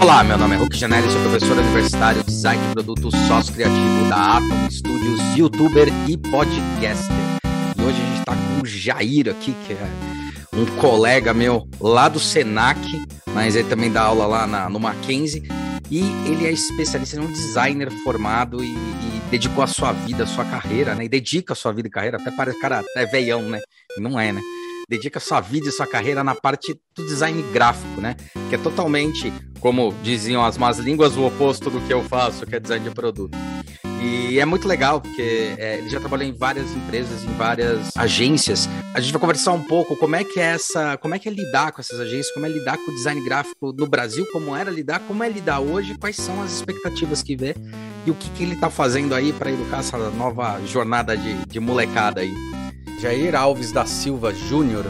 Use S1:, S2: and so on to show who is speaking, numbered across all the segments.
S1: Olá, meu nome é Hulk Janelli, sou professor universitário, design de produto, sócio criativo da Atom Studios, youtuber e podcaster. E hoje a gente está com o Jair aqui, que é um colega meu lá do Senac, mas ele também dá aula lá na, no Mackenzie. E ele é especialista, ele é um designer formado e, e, dedicou a sua vida, a sua carreira, né? E dedica a sua vida e carreira, até parece cara até veião, né? Não é, né? Dedica sua vida e sua carreira na parte do design gráfico, né? Que é totalmente, como diziam as más línguas, o oposto do que eu faço, que é design de produto. E é muito legal, porque é, ele já trabalhou em várias empresas, em várias agências. A gente vai conversar um pouco como é que é essa, como é que é lidar com essas agências, como é lidar com o design gráfico no Brasil, como era lidar, como é lidar hoje, quais são as expectativas que vê e o que, que ele está fazendo aí para educar essa nova jornada de, de molecada aí. Jair Alves da Silva Júnior,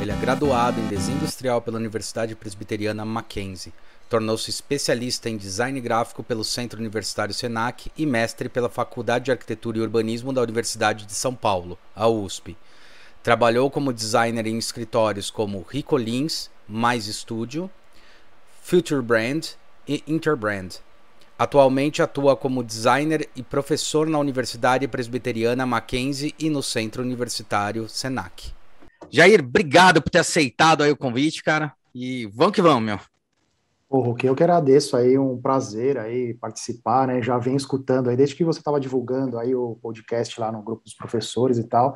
S1: ele é graduado em desenho industrial pela Universidade Presbiteriana Mackenzie. Tornou-se especialista em design gráfico pelo Centro Universitário Senac e mestre pela Faculdade de Arquitetura e Urbanismo da Universidade de São Paulo, a USP. Trabalhou como designer em escritórios como Ricolins, Mais Studio, Future Brand e Interbrand. Atualmente atua como designer e professor na Universidade Presbiteriana Mackenzie e no Centro Universitário Senac. Jair, obrigado por ter aceitado aí o convite, cara. E vamos que vamos, meu.
S2: Porra, o que eu que agradeço aí, um prazer aí participar, né? Já venho escutando aí, desde que você estava divulgando aí o podcast lá no grupo dos professores e tal.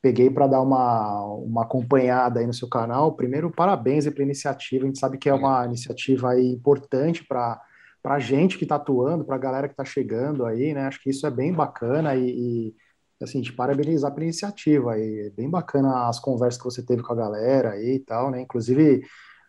S2: Peguei para dar uma, uma acompanhada aí no seu canal. Primeiro, parabéns pela iniciativa. A gente sabe que é uma iniciativa aí importante para para a gente que está atuando, para a galera que está chegando aí, né? Acho que isso é bem bacana e, e assim, te parabenizar pela iniciativa. É bem bacana as conversas que você teve com a galera aí e tal, né? Inclusive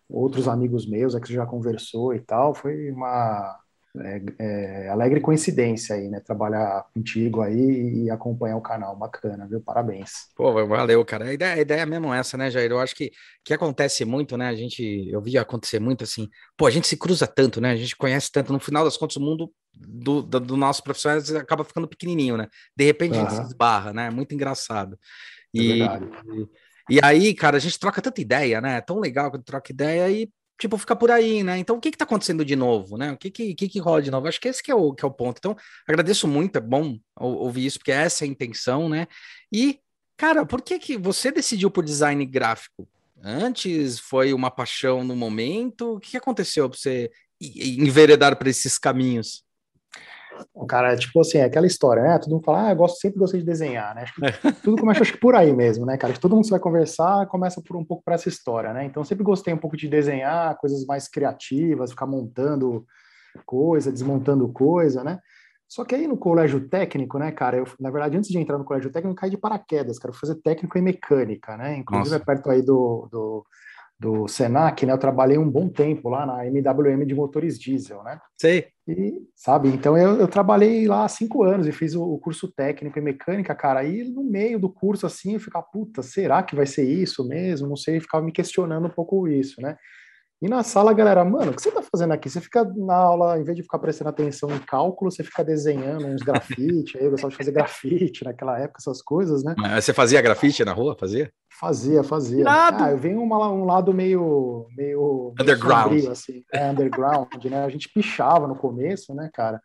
S2: outros amigos meus é que você já conversou e tal. Foi uma é, é, alegre coincidência aí, né? Trabalhar contigo aí e acompanhar o canal. Bacana, viu? Parabéns.
S1: Pô, valeu, cara. A ideia, a ideia é mesmo essa, né, Jair? Eu acho que, que acontece muito, né? A gente, eu vi acontecer muito assim, pô, a gente se cruza tanto, né? A gente conhece tanto. No final das contas, o mundo do, do, do nosso profissional acaba ficando pequenininho, né? De repente uhum. a gente se esbarra, né? Muito engraçado. É e, é e aí, cara, a gente troca tanta ideia, né? É tão legal quando troca ideia e tipo, fica por aí, né? Então, o que que tá acontecendo de novo, né? O que que, que, que rola de novo? Acho que esse que é, o, que é o ponto. Então, agradeço muito, é bom ouvir isso, porque essa é a intenção, né? E, cara, por que que você decidiu por design gráfico? Antes foi uma paixão no momento? O que aconteceu para você enveredar para esses caminhos?
S2: O cara, tipo assim, é aquela história, né? Todo mundo fala, ah, eu gosto, sempre gostei de desenhar, né? Acho que tudo começa acho que por aí mesmo, né, cara? Todo mundo que vai conversar começa por um pouco para essa história, né? Então, sempre gostei um pouco de desenhar, coisas mais criativas, ficar montando coisa, desmontando coisa, né? Só que aí no colégio técnico, né, cara, eu, na verdade, antes de entrar no colégio técnico, eu caí de paraquedas, cara, eu fazer técnico em mecânica, né? Inclusive, Nossa. é perto aí do, do do Senac, né? Eu trabalhei um bom tempo lá na MWM de motores diesel, né?
S1: Sei.
S2: E, sabe, então eu, eu trabalhei lá há cinco anos e fiz o, o, curso técnico em mecânica, cara. E no meio do curso, assim, eu ficava, puta, será que vai ser isso mesmo? Não sei, ficava me questionando um pouco isso, né? E na sala, galera, mano, o que você tá fazendo aqui? Você fica na aula, em vez de ficar prestando atenção em cálculo, você fica desenhando uns grafite, aí eu gostava de fazer grafite naquela época, essas coisas, né?
S1: Mas você fazia grafite na rua? Fazia?
S2: Fazia, fazia. Nada. Ah, eu venho uma, um lado meio, meio
S1: underground, meio sombrio,
S2: assim, é, underground, né? A gente pichava no começo, né, cara?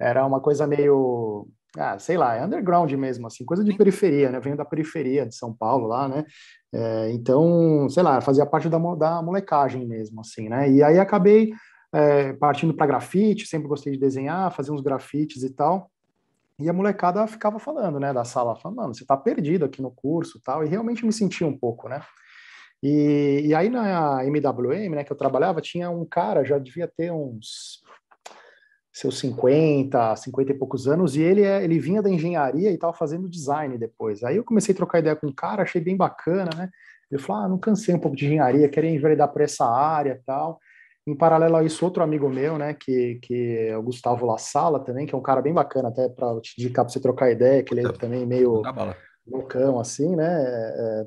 S2: Era uma coisa meio, ah, sei lá, é underground mesmo, assim, coisa de periferia, né? Eu venho da periferia de São Paulo lá, né? É, então, sei lá, fazia parte da, da molecagem mesmo, assim, né? E aí acabei é, partindo para grafite, sempre gostei de desenhar, fazer uns grafites e tal. E a molecada ficava falando, né, da sala, falando, mano, você tá perdido aqui no curso tal, e realmente me sentia um pouco, né. E, e aí na MWM, né, que eu trabalhava, tinha um cara, já devia ter uns seus 50, 50 e poucos anos, e ele, é, ele vinha da engenharia e estava fazendo design depois. Aí eu comecei a trocar ideia com o cara, achei bem bacana, né, ele falou, ah, não cansei um pouco de engenharia, queria enveredar por essa área e tal, em paralelo a isso, outro amigo meu, né, que, que é o Gustavo La Sala também, que é um cara bem bacana até para te indicar para você trocar ideia, que ele é também meio loucão, assim, né? É, é,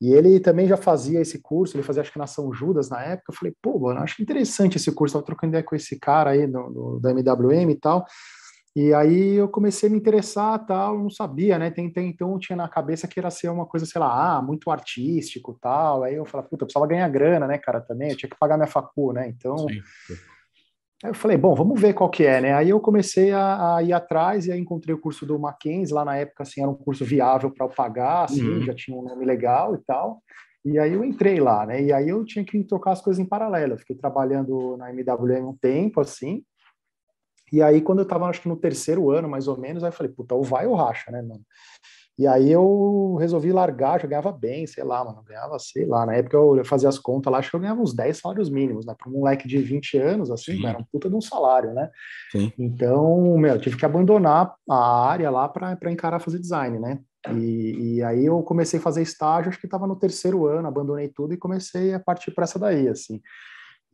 S2: e ele também já fazia esse curso, ele fazia acho que na São Judas na época. Eu falei, pô, mano, acho interessante esse curso, tava trocando ideia com esse cara aí do, do, da MWM e tal. E aí eu comecei a me interessar, tal, não sabia, né? Tem, tem, então eu tinha na cabeça que era ser uma coisa, sei lá, ah, muito artístico, tal. Aí eu falei, puta, eu precisava ganhar grana, né, cara, também. Eu tinha que pagar minha facu, né? Então, sim. Aí eu falei, bom, vamos ver qual que é, né? Aí eu comecei a, a, ir atrás e aí encontrei o curso do Mackenzie, lá na época, assim, era um curso viável para eu pagar, assim, uhum. já tinha um nome legal e tal. E aí eu entrei lá, né? E aí eu tinha que tocar as coisas em paralelo. Eu fiquei trabalhando na MWM um tempo, assim, e aí, quando eu estava acho que no terceiro ano, mais ou menos, aí eu falei, puta, ou vai ou racha, né, mano? E aí eu resolvi largar, já ganhava bem, sei lá, mano, ganhava, sei lá, na época eu fazia as contas lá, acho que eu ganhava uns 10 salários mínimos, né, para um moleque de 20 anos, assim, era um puta de um salário, né? Sim. Então, meu, eu tive que abandonar a área lá para encarar fazer design, né? E, e, aí eu comecei a fazer estágio, acho que estava no terceiro ano, abandonei tudo e comecei a partir para essa daí, assim.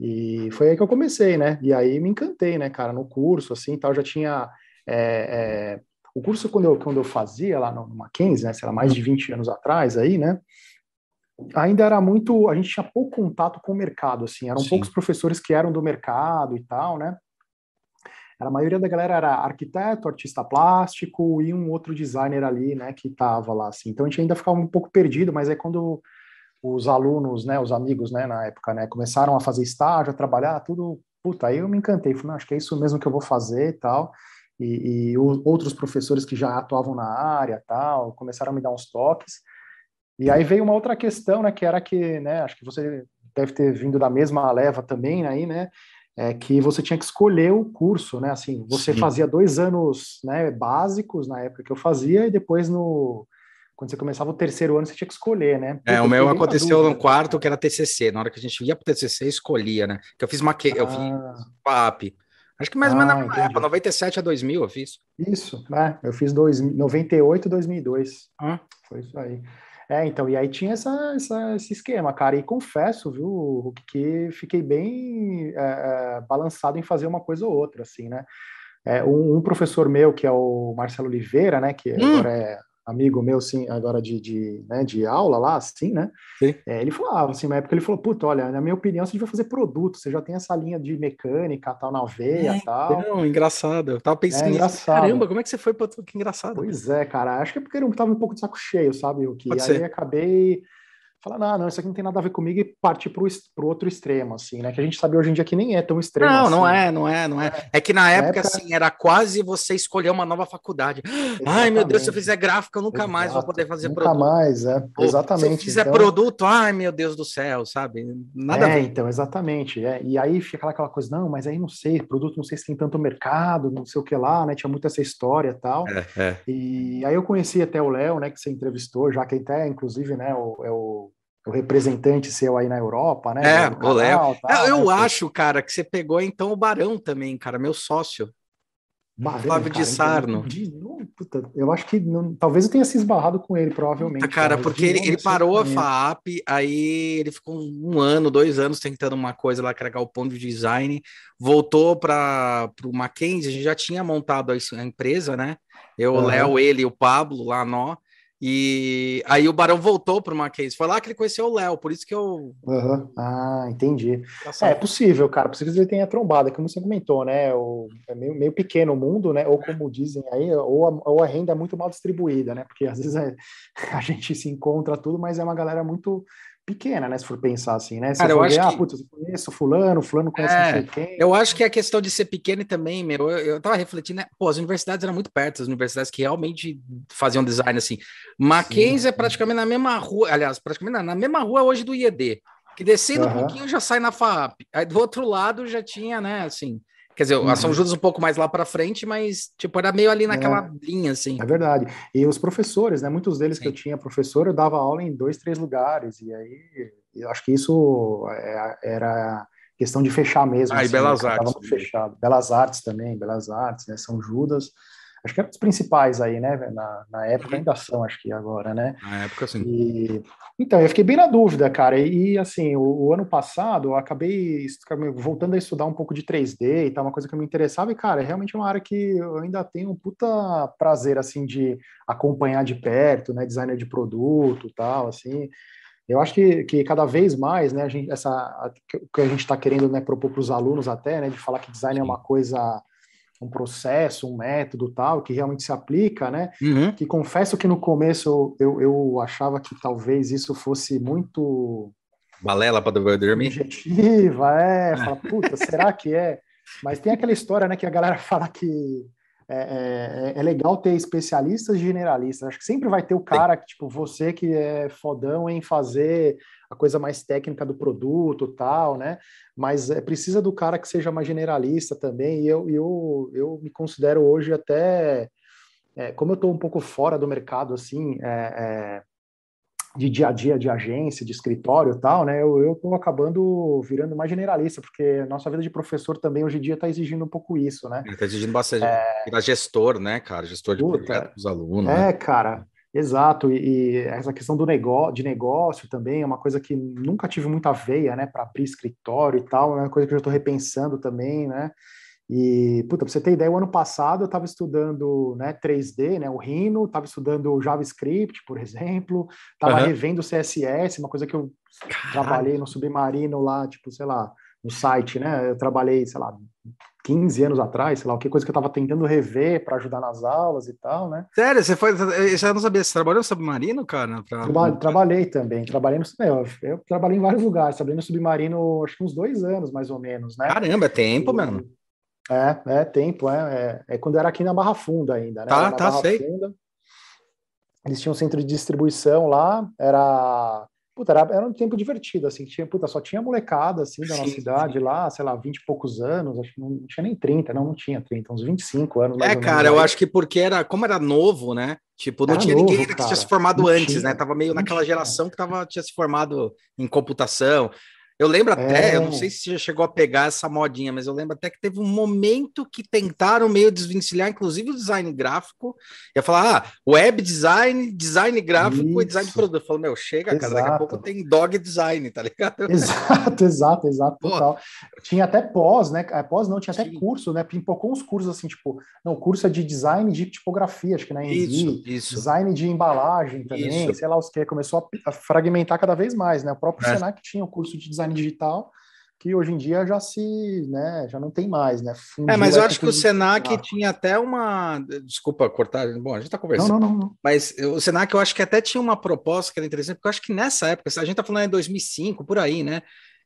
S2: E foi aí que eu comecei, né? E aí me encantei, né, cara, no curso, assim, tal, já tinha... É, é, o curso, quando eu, quando eu fazia lá no Mackenzie, né, sei lá, mais de 20 anos atrás aí, né, ainda era muito... A gente tinha pouco contato com o mercado, assim, eram Sim. poucos professores que eram do mercado e tal, né? a maioria da galera era arquiteto, artista plástico e um outro designer ali, né, que tava lá, assim. Então a gente ainda ficava um pouco perdido, mas aí quando os alunos, né, os amigos, né, na época, né, começaram a fazer estágio, a trabalhar, tudo, puta, aí eu me encantei, falei, acho que é isso mesmo que eu vou fazer e tal, e, e outros professores que já atuavam na área, tal, começaram a me dar uns toques, e aí veio uma outra questão, né, que era que, né, acho que você deve ter vindo da mesma leva também, aí, né, é que você tinha que escolher o curso, né, assim, você Sim. fazia dois anos, né, básicos na época que eu fazia, e depois no quando você começava o terceiro ano, você tinha que escolher, né?
S1: é, o meu aconteceu no quarto, que era TCC. Na hora que a gente ia para o TCC, escolhia, né? Que eu fiz maque... Ah. eu fiz PAP. Acho que mais ou menos ah, na mesma época, 97 a 2000 eu fiz.
S2: Isso, né? Eu fiz dois, 98 e 2002. Ah. Foi isso aí. É, então, e aí tinha essa, essa, esse esquema, cara, e confesso, viu, que fiquei bem é, é, balançado em fazer uma coisa ou outra, assim, né? É, um, um, professor meu, que é o Marcelo Oliveira, né, que hum. agora é amigo meu, sim, agora de, de, né, de aula lá, assim, né? É, ele falava, assim, na época ele falou, puta, olha, na minha opinião, você devia fazer produto, você já tem essa linha de mecânica, tal, na veia, é, tal.
S1: Não, engraçado, eu tava pensando, é,
S2: engraçado.
S1: caramba, como é que você foi para que engraçado.
S2: Pois é, cara, acho que é porque eu tava um pouco de saco cheio, sabe, o que aí acabei falar, não, não, isso aqui não tem nada a ver comigo e partir para o outro extremo, assim, né? Que a gente sabe hoje em dia que nem é tão extremo.
S1: Não,
S2: assim.
S1: não é, não é, não é. É que na época, época, assim, era quase você escolher uma nova faculdade. Exatamente. ai, meu Deus, se eu fizer gráfico, eu nunca Exato. mais vou poder fazer
S2: nunca produto. Nunca mais, é. exatamente. Se eu
S1: fizer então... produto, ai, meu Deus do céu, sabe? Nada
S2: é,
S1: a ver.
S2: então, exatamente. É. E aí fica aquela coisa, não, mas aí não sei, produto não sei se tem tanto mercado, não sei o que lá, né? Tinha muito essa história e tal. É, é. E aí eu conheci até o Léo, né, que você entrevistou, já que até, inclusive, né, o, é o o representante seu aí na Europa, né?
S1: É, o Léo. eu né? acho, cara, que você pegou então o Barão também, cara, meu sócio. Barão, Flávio cara, de Sarno.
S2: Então, puta, eu acho que não, talvez eu tenha se esbarrado com ele, provavelmente. Puta,
S1: cara, porque ele, ele parou a FAP, aí ele ficou um ano, dois anos tentando uma coisa lá, que era o ponto de design, voltou para o Mackenzie, a gente já tinha montado a empresa, né? Eu, o Léo, ele e o Pablo lá, nó. E aí o Barão voltou para o Mackenzie. Foi lá que ele conheceu o Léo, por isso que eu.
S2: Uhum. Ah, entendi. É, é possível, cara. Possível que ele tenha trombado, como você comentou, né? O, é meio, meio pequeno o mundo, né? Ou como dizem aí, ou a, ou a renda é muito mal distribuída, né? Porque às vezes é, a gente se encontra tudo, mas é uma galera muito pequena, né? Se for pensar assim, né? Se Cara, eu acho ver, ah, que... ah, putz, eu conheço fulano, fulano conhece é, não sei quem.
S1: Eu acho que a questão de ser pequeno também, meu, eu, eu tava refletindo, né? Pô, as universidades eram muito perto, as universidades que realmente faziam design assim. Mackenzie sim, é praticamente na mesma rua, aliás, praticamente na, mesma rua hoje do IED, que descendo uhum. um pouquinho já sai na FAP. Aí do outro lado já tinha, né, assim, Quer dizer, uhum. a São Judas um pouco mais lá para frente, mas tipo era meio ali naquela é, linha assim.
S2: É verdade. E os professores, né? Muitos deles Sim. que eu tinha professor, eu dava aula em dois, três lugares e aí eu acho que isso é, era questão de fechar mesmo.
S1: Ah, assim, e Belas? Artes.
S2: Fechado. Belas Artes também, Belas Artes, né? São Judas. Acho que eram os principais aí, né? Na, na época uhum. ainda são, acho que agora, né?
S1: Na época, sim.
S2: E, então, eu fiquei bem na dúvida, cara. E, assim, o, o, ano passado eu acabei voltando a estudar um pouco de 3D e tal, uma coisa que me interessava. E, cara, é realmente uma área que eu ainda tenho um puta prazer, assim, de acompanhar de perto, né? Designer de produto tal, assim. Eu acho que, que cada vez mais, né, a gente, essa, o que a gente está querendo né, propor para os alunos até, né, de falar que design Sim. é uma coisa um processo, um método tal, que realmente se aplica, né? Uhum. Que confesso que no começo eu, eu achava que talvez isso fosse muito.
S1: Balela para dormir?
S2: Objetiva, é. Fala, puta, será que é? Mas tem aquela história, né, que a galera fala que é, é, é, legal ter especialistas generalistas. Acho que sempre vai ter o cara que, tipo, você que é fodão em fazer a coisa mais técnica do produto tal, né? Mas é, precisa do cara que seja mais generalista também. E eu, eu, eu me considero hoje até, é, como eu estou um pouco fora do mercado, assim, é, é de dia a dia de agência, de escritório e tal, né? Eu estou acabando virando mais generalista, porque nossa vida de professor também hoje em dia está exigindo um pouco isso, né?
S1: Está exigindo bastante. É... gestor, né, cara? Gestor de Puta, projeto dos alunos.
S2: É, né? cara. Exato, e, e, essa questão do negócio, de negócio também é uma coisa que nunca tive muita veia, né, para abrir escritório e tal, é uma coisa que eu já estou repensando também, né, e, puta, pra você ter ideia, o ano passado eu estava estudando né, 3D, né, o Rhino, estava estudando JavaScript, por exemplo, estava uhum. revendo CSS, uma coisa que eu Caralho. trabalhei no Submarino lá, tipo, sei lá, no site, né? Eu trabalhei, sei lá, 15 anos atrás, sei lá, que coisa que eu estava tentando rever para ajudar nas aulas e tal, né?
S1: Sério, você foi, eu não sabia, você trabalhou no Submarino, cara?
S2: Pra... Trabalhei também, trabalhei no, eu, eu trabalhei em vários lugares, trabalhei no Submarino, acho que uns dois anos, mais ou menos, né?
S1: Caramba, é tempo, e, mano.
S2: É, é tempo, é, é, é, quando era aqui na Barra Funda ainda, né?
S1: Tá, tá, Barra sei. Funda,
S2: eles tinham um centro de distribuição lá, era Puta, era, era um tempo divertido, assim, tinha, puta, só tinha molecada, assim, da nossa cidade lá, sei lá, 20 e poucos anos, acho que não, não, tinha nem 30, não, não tinha 30, uns 25 anos.
S1: é, cara, eu acho que porque era, como era novo, né, tipo, não era tinha novo, ninguém que tinha se formado não antes, né? tinha, né, tava meio naquela tinha. geração que tava, tinha se formado em computação, eu lembro até, é. eu não sei se já chegou a pegar essa modinha, mas eu lembro até que teve um momento que tentaram meio desvencilhar, inclusive o design gráfico, ia falar, ah, web design, design gráfico Isso. e design de produto. Eu falo, meu, chega, exato. cara, daqui a pouco tem dog design, tá ligado?
S2: Exato, exato, exato, total. Tinha até pós, né? É, pós não, tinha até Sim. curso, né? Pimpocou uns cursos assim, tipo, não, curso é de design de tipografia, acho que na né?
S1: isso, isso.
S2: design de embalagem também, isso. sei lá os que, começou a fragmentar cada vez mais, né? O próprio é. Senac tinha o curso de design design digital, que hoje em dia já se, né, já não tem mais, né?
S1: Fundiu é, mas eu acho que o Senac tinha até uma, desculpa cortar, bom, a gente está conversando. Não, não, não, não, Mas o Senac eu acho que até tinha uma proposta que era interessante, porque eu acho que nessa época, a gente está falando em 2005, por aí, né?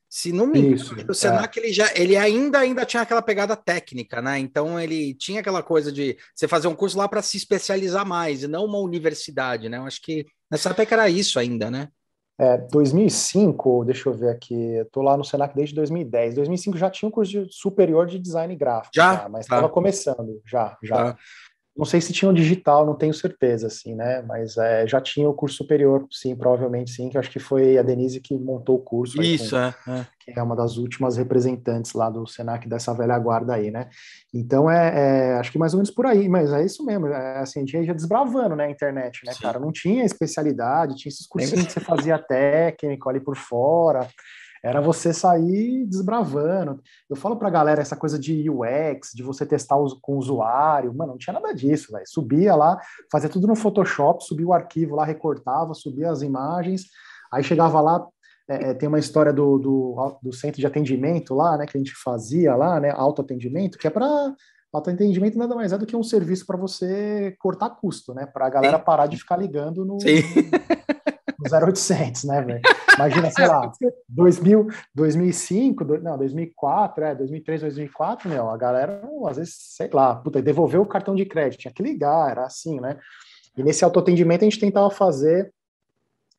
S1: Se não me engano, o Senac é. ele já ele ainda ainda tinha aquela pegada técnica, né? Então ele tinha aquela coisa de você fazer um curso lá para se especializar mais, e não uma universidade, né? Eu acho que nessa época era isso ainda, né?
S2: É, 2005, deixa eu ver aqui, tô lá no Senac desde 2010. 2005 já tinha um curso de superior de design gráfico,
S1: já, já
S2: mas estava tá. começando, já, já. Tá. Não sei se tinha o digital, não tenho certeza, assim, né? Mas é, já tinha o curso superior, sim, provavelmente sim, que acho que foi a Denise que montou o curso.
S1: Isso, com, é, é,
S2: Que é uma das últimas representantes lá do Senac dessa velha guarda aí, né? Então, é, é acho que mais ou menos por aí, mas é isso mesmo, é, assim, a gente ia desbravando, né, a internet, né, sim. cara? Não tinha especialidade, tinha esses cursinhos que você fazia técnico ali por fora, era você sair desbravando. Eu falo para a galera essa coisa de UX, de você testar com o usuário, mano, não tinha nada disso, velho. Subia lá, fazia tudo no Photoshop, subia o arquivo lá, recortava, subia as imagens, aí chegava lá, é, é tem uma história do, do, do, centro de atendimento lá, né, que a gente fazia lá, né, autoatendimento, que é para autoatendimento nada mais é do que um serviço para você cortar custo, né, para a galera parar de ficar ligando no,
S1: Sim.
S2: no 0800, né, velho? Imagina, sei lá, 2000, 2005, não, 2004, é, 2003, 2004, meu, a galera, às vezes, sei lá, puta, devolveu o cartão de crédito, tinha que ligar, era assim, né? E nesse autoatendimento a gente tentava fazer,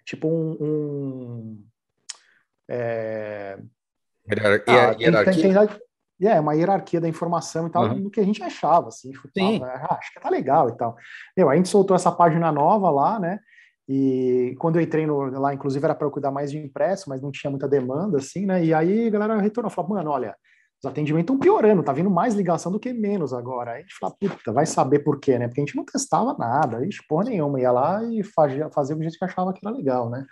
S2: tipo, um... um é...
S1: Hierarquia. Ah, hierarquia.
S2: É, uma hierarquia da informação e tal, uhum. do que a gente achava, assim, chutava, ah, acho que tá legal e tal. Meu, a gente soltou essa página nova lá, né, e quando eu entrei no, lá, inclusive era para eu cuidar mais de impresso, mas não tinha muita demanda, assim, né? E aí a galera retornou, falou, mano, olha, os atendimentos estão piorando, tá vindo mais ligação do que menos agora. Aí a gente fala, puta, vai saber por quê, né? Porque a gente não testava nada, a gente porra nenhuma, ia lá e fazia, fazia o que a gente achava que era legal, né?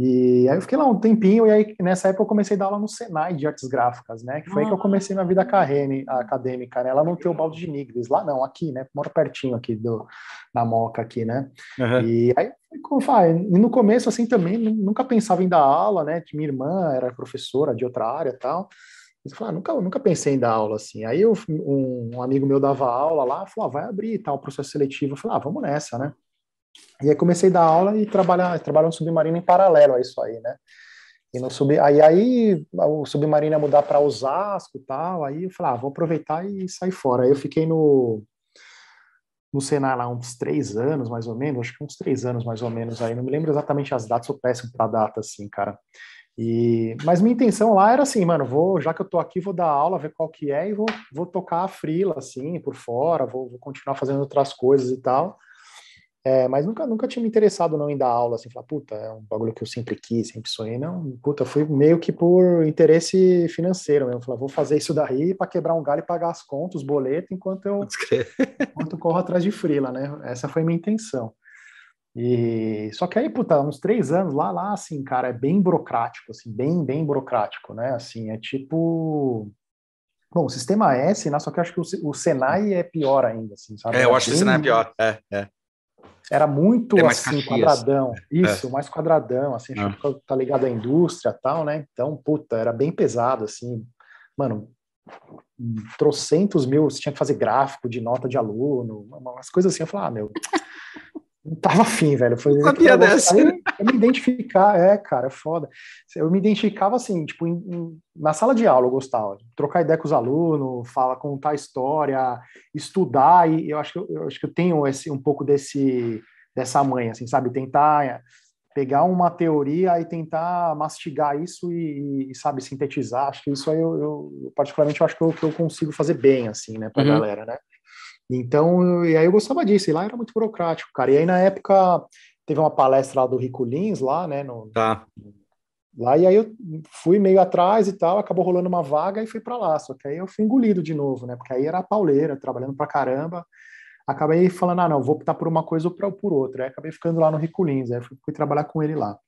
S2: E aí eu fiquei lá um tempinho, e aí nessa época eu comecei a dar aula no Senai de artes gráficas, né? Que foi ah. aí que eu comecei minha vida acadêmica, né? Lá no Teobaldo de Nigres, lá não, aqui, né? Moro pertinho aqui do, na Moca aqui, né? Uhum. E aí, como fala, e no começo, assim, também nunca pensava em dar aula, né? Que minha irmã era professora de outra área e tal. Eu falei, ah, nunca, nunca pensei em dar aula assim. Aí eu, um, um amigo meu dava aula lá, falou, ah, vai abrir e tal, processo seletivo. Eu falei, ah, vamos nessa, né? E aí comecei a dar aula e trabalhar, trabalhar no submarino em paralelo a isso aí, né? E no sub, aí, aí o submarino ia mudar para Osasco e tal, aí eu falei, ah, vou aproveitar e sair fora. Aí eu fiquei no, no Senai lá uns três anos, mais ou menos, acho que uns três anos mais ou menos aí, não me lembro exatamente as datas, sou péssimo para data, assim, cara. E, mas minha intenção lá era assim, mano, vou, já que eu tô aqui, vou dar aula, ver qual que é e vou, vou tocar a frila, assim, por fora, vou, vou continuar fazendo outras coisas e tal. É, mas nunca, nunca tinha me interessado não em dar aula, assim, falar, puta, é um bagulho que eu sempre quis, sempre sonhei, não, puta, fui meio que por interesse financeiro mesmo, falar, vou fazer isso daí para quebrar um galho e pagar as contas, os boletos, enquanto eu, enquanto corro atrás de frila, né, essa foi minha intenção. E, só que aí, puta, uns três anos lá, lá, assim, cara, é bem burocrático, assim, bem, bem burocrático, né, assim, é tipo... Bom, o sistema S, né, só que eu acho que o, o Senai é pior ainda, assim, sabe?
S1: É, eu acho que o Senai é pior, é, é
S2: era muito assim, quadradão. É. Isso, é. mais quadradão, assim, é. tá ligado à indústria tal, né? Então, puta, era bem pesado, assim. Mano, trocentos mil, você tinha que fazer gráfico de nota de aluno, umas coisas assim. Eu falava, ah, meu, não tava afim, velho. Foi
S1: sabia dessa. Aí,
S2: eu me identificar, é, cara, é foda. Eu me identificava assim, tipo, em, em, na sala de aula eu gostava, trocar ideia com os alunos, falar, contar história, estudar, e eu acho que eu, eu acho que eu tenho esse um pouco desse dessa mãe, assim, sabe, tentar pegar uma teoria e tentar mastigar isso e, e sabe, sintetizar. Acho que isso aí eu, eu particularmente eu acho que eu, que eu consigo fazer bem, assim, né, pra uhum. galera, né? Então, e aí eu gostava disso, e lá era muito burocrático, cara. E aí na época teve uma palestra lá do Rico Lins, lá, né? No,
S1: tá.
S2: Lá, e aí eu fui meio atrás e tal, acabou rolando uma vaga e fui para lá. Só que aí eu fui engolido de novo, né? Porque aí era a pauleira, trabalhando pra caramba. Acabei falando, ah, não, vou optar por uma coisa ou por outra. Aí acabei ficando lá no Rico Lins, aí fui, fui trabalhar com ele lá.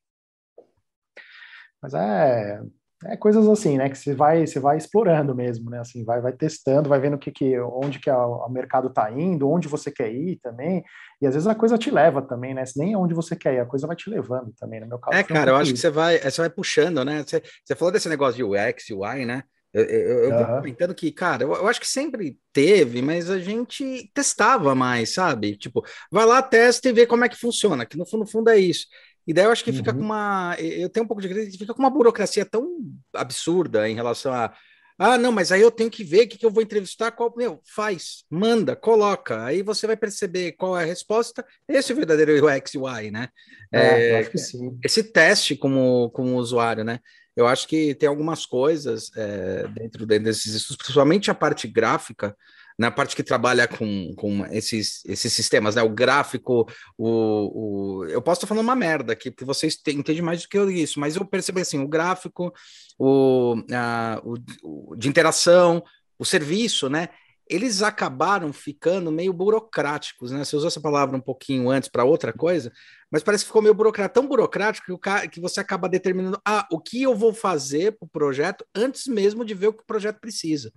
S2: Mas é, é coisas assim, né, que você vai, você vai explorando mesmo, né, assim, vai, vai testando, vai vendo que, que onde que o mercado está indo, onde você quer ir também, e às vezes a coisa te leva também, né, nem onde você quer ir, a coisa vai te levando também, no meu caso.
S1: É, cara, um eu acho que você vai, você vai puxando, né, você, você falou desse negócio de UX, UI, né, eu, eu, eu uhum. comentando que, cara, eu, eu, acho que sempre teve, mas a gente testava mais, sabe? Tipo, vai lá, testa e vê como é que funciona, que no fundo, no fundo é isso. E daí eu acho que fica uhum. com uma. Eu tenho um pouco de crise, fica com uma burocracia tão absurda em relação a. Ah, não, mas aí eu tenho que ver o que, que eu vou entrevistar. Qual, meu, faz, manda, coloca. Aí você vai perceber qual é a resposta. Esse é o verdadeiro UX UI, né?
S2: É, é, acho que sim.
S1: Esse teste como, como usuário, né? Eu acho que tem algumas coisas é, dentro, dentro desses estudos, principalmente a parte gráfica, na parte que trabalha com, com esses, esses sistemas, né? O gráfico, o, o... eu posso estar falando uma merda aqui, porque vocês entendem mais do que eu isso, mas eu percebo assim, o gráfico, o, a, o, o de interação, o serviço, né? Eles acabaram ficando meio burocráticos, né? Você usou essa palavra um pouquinho antes para outra coisa, mas parece que ficou meio burocrático, tão burocrático que, o que você acaba determinando ah, o que eu vou fazer para o projeto antes mesmo de ver o que o projeto precisa.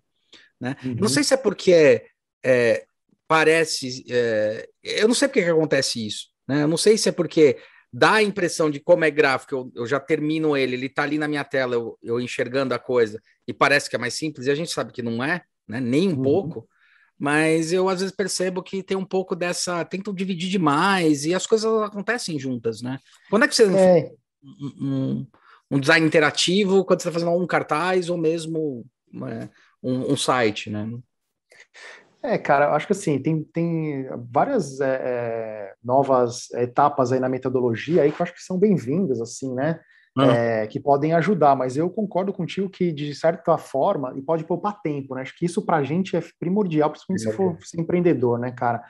S1: Né? Uhum. Não sei se é porque é, parece. É, eu não sei porque que acontece isso. Né? Eu não sei se é porque dá a impressão de como é gráfico, eu, eu já termino ele, ele está ali na minha tela, eu, eu, enxergando a coisa, e parece que é mais simples, e a gente sabe que não é, né? nem um uhum. pouco. Mas eu às vezes percebo que tem um pouco dessa. Tentam dividir demais e as coisas acontecem juntas, né? Quando é que você. É. Um, um, design interativo, quando você está fazendo um cartaz ou mesmo um, um site, né?
S2: É, cara, eu acho que assim, tem, tem várias é, é, novas etapas aí na metodologia aí que eu acho que são bem-vindas, assim, né? Ah. É, que podem ajudar, mas eu concordo contigo que, de certa forma, e pode poupar tempo, né? Acho que isso para a gente é primordial, principalmente se for ser empreendedor, né, cara?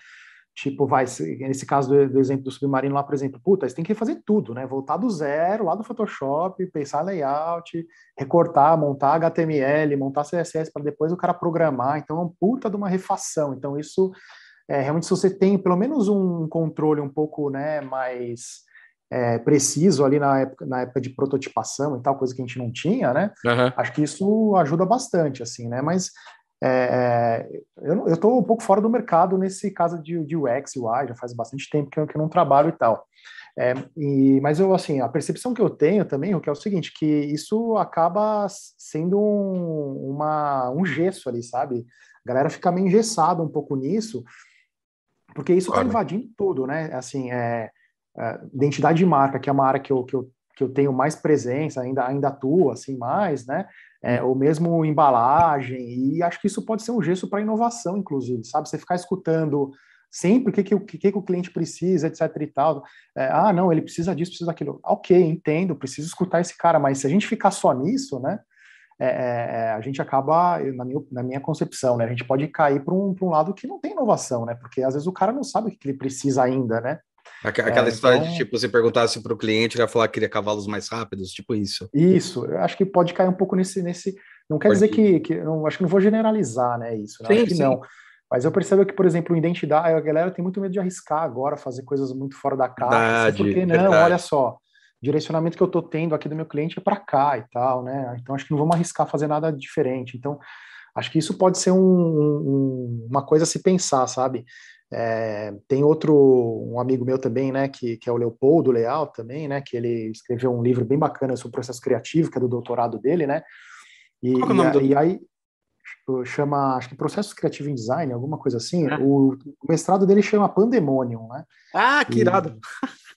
S2: Tipo, vai, nesse caso do, do, exemplo do submarino lá, por exemplo, puta, você tem que fazer tudo, né? Voltar do zero, lá do Photoshop, pensar layout, recortar, montar HTML, montar CSS para depois o cara programar. Então, é um puta de uma refação. Então, isso, é, realmente, se você tem pelo menos um controle um pouco, né, mais é, preciso ali na época, na época de prototipação e tal, coisa que a gente não tinha, né?
S1: Uhum.
S2: Acho que isso ajuda bastante, assim, né? Mas é, é eu estou um pouco fora do mercado nesse caso de, de UX, UI, já faz bastante tempo que eu, que eu não trabalho e tal. É, e, mas eu, assim, a percepção que eu tenho também, o que é o seguinte, que isso acaba sendo um, uma, um gesso ali, sabe? A galera fica meio engessada um pouco nisso, porque isso está invadindo tudo, né? Assim, é, é, identidade de marca, que é uma área que eu, que eu, que eu tenho mais presença, ainda, ainda atuo, assim, mais, né? É, ou mesmo embalagem, e acho que isso pode ser um gesto para inovação, inclusive, sabe? Você ficar escutando sempre o que, que, que, que o cliente precisa, etc e tal. É, ah, não, ele precisa disso, precisa daquilo. Ok, entendo, preciso escutar esse cara, mas se a gente ficar só nisso, né, é, é, é a gente acaba, na minha, na minha concepção, né, a gente pode cair para um, um lado que não tem inovação, né, porque às vezes o cara não sabe o que ele precisa ainda, né.
S1: Aquela é, história então... de, tipo, você perguntasse para o cliente, ele ia falar que queria cavalos mais rápidos, tipo isso.
S2: Isso, eu acho que pode cair um pouco nesse... nesse não quer pode dizer que, que... Não, acho que não vou generalizar, né, isso. Né? Sim, acho que sim. não. Mas eu percebo que, por exemplo, identidade, a galera tem muito medo de arriscar agora, fazer coisas muito fora da caixa. Assim, verdade, assim, porque, verdade. não, olha só, direcionamento que eu estou tendo aqui do meu cliente é para cá e tal, né? Então acho que não vamos arriscar fazer nada diferente. Então acho que isso pode ser um, um, uma coisa a se pensar, sabe? É, tem outro, um amigo meu também, né, que, que é o Leopoldo Leal também, né, que ele escreveu um livro bem bacana sobre o processo criativo, que é do doutorado dele, né, e, Qual é o nome e, do... e aí, chama, acho que Processos Criativo em Design, alguma coisa assim. É. O, o, mestrado dele chama Pandemonium, né?
S1: Ah, que irado!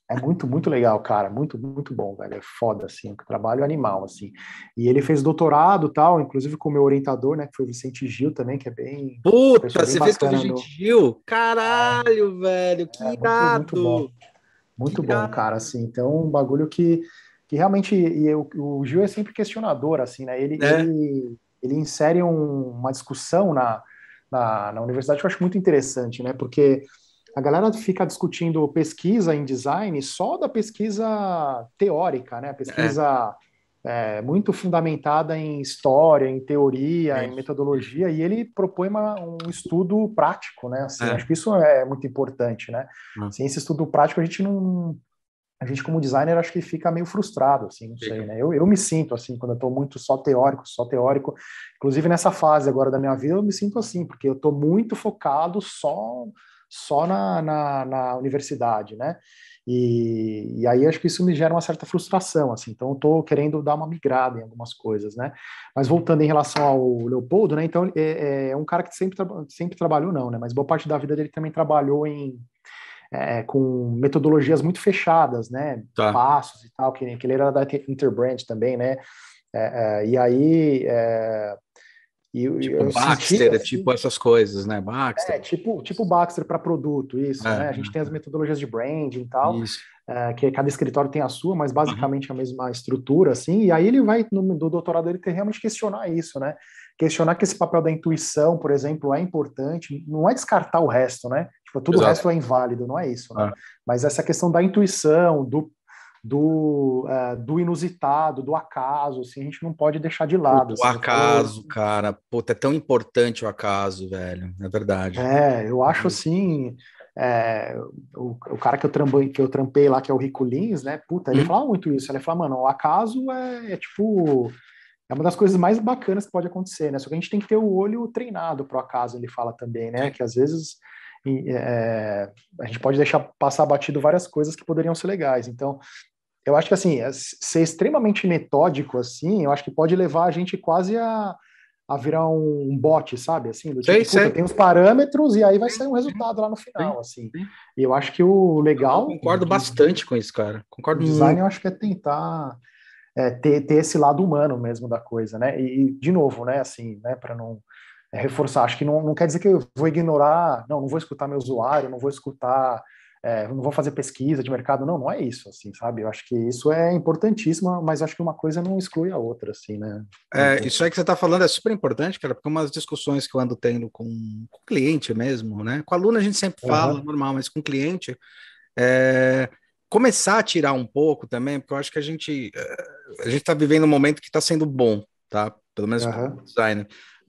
S2: É muito, muito legal, cara. Muito, muito bom, velho. É foda, assim. O trabalho animal, assim. E ele fez doutorado tal, inclusive com o meu orientador, né? Que foi o Vicente Gil também, que é bem.
S1: Puta, você fez com o Vicente no... Gil? Caralho, é. velho. Que é, irado!
S2: Muito, muito bom. Muito que bom, irado. cara, assim. Então, um bagulho que, que realmente. E eu, o Gil é sempre questionador, assim, né? Ele. É. ele ele insere um, uma discussão na, na, na, universidade que eu acho muito interessante, né? Porque a galera fica discutindo pesquisa em design só da pesquisa teórica, né? Pesquisa é. É, muito fundamentada em história, em teoria, em metodologia, e ele propõe uma, um estudo prático, né? Assim, é. Acho que isso é muito importante, né? Sem esse estudo prático, a gente não, a gente como designer acho que fica meio frustrado, assim, não sei, né? Eu, eu me sinto assim, quando eu estou muito só teórico, só teórico, inclusive nessa fase agora da minha vida, eu me sinto assim, porque eu estou muito focado só só na, na, na universidade, né? E, e, aí acho que isso me gera uma certa frustração, assim, então eu estou querendo dar uma migrada em algumas coisas, né? Mas voltando em relação ao Leopoldo, né? Então é, é um cara que sempre, sempre trabalhou, não, né? Mas boa parte da vida dele também trabalhou em é, com metodologias muito fechadas, né? Tá. Passos e tal, que, que ele era da Interbrand também, né? É, é, e aí. É,
S1: e, tipo Baxter, assim, tipo essas coisas, né?
S2: Baxter. É, tipo, tipo Baxter para produto, isso, é, né? A gente tem as metodologias de branding e tal, é, que cada escritório tem a sua, mas basicamente uhum. a mesma estrutura, assim, e aí ele vai, no, do doutorado, ele tem realmente questionar isso, né? questionar que esse papel da intuição, por exemplo, é importante, não é descartar o resto, né? Tipo, tudo Exato. o resto é inválido, não é isso, né? Ah. Mas essa questão da intuição, do, do, uh, do inusitado, do acaso, assim, a gente não pode deixar de lado.
S1: O assim, acaso, então, cara, puta, é tão importante o acaso, velho, é verdade.
S2: É, eu acho assim, é, o, o, cara que eu, trampei, que eu trampei lá, que é o Rico Lins, né, puta, ele hum. fala muito isso, ele fala, mano, o acaso é, é tipo é uma das coisas mais bacanas que pode acontecer, né? Só que a gente tem que ter o olho treinado para o acaso, ele fala também, né? Que às vezes é, a gente pode deixar passar batido várias coisas que poderiam ser legais. Então, eu acho que assim, é, ser extremamente metódico assim, eu acho que pode levar a gente quase a, a virar um bot, sabe? Assim, do tipo, sei, tem os parâmetros e aí vai sair um resultado lá no final, assim. E eu acho que o legal. Eu
S1: concordo bastante com isso, cara. Concordo.
S2: O design muito. eu acho que é tentar é, ter, ter esse lado humano mesmo da coisa, né? E, de novo, né, assim, né, para não é, reforçar, acho que não, não quer dizer que eu vou ignorar, não, não vou escutar meu usuário, não vou escutar, é, não vou fazer pesquisa de mercado, não, não é isso, assim, sabe? Eu acho que isso é importantíssimo, mas acho que uma coisa não exclui a outra, assim, né?
S1: É, isso aí que você está falando é super importante, cara, porque umas discussões que eu ando tendo com, com o cliente mesmo, né? Com aluno a gente sempre fala, uhum. normal, mas com cliente, é, começar a tirar um pouco também, porque eu acho que a gente eh, a gente está vivendo um momento que está sendo bom, tá? Pelo menos uhum. designer.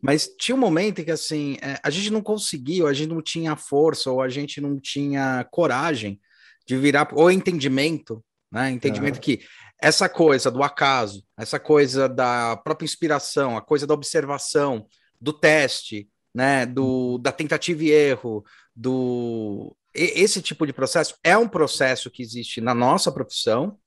S1: Mas tinha um momento em que assim eh, a gente não conseguiu, a gente não tinha força ou a gente não tinha coragem de virar ou entendimento, né? Entendimento uhum. que essa coisa do acaso, essa coisa da própria inspiração, a coisa da observação, do teste, né? Do da tentativa e erro, do esse tipo de processo é um processo que existe na nossa profissão,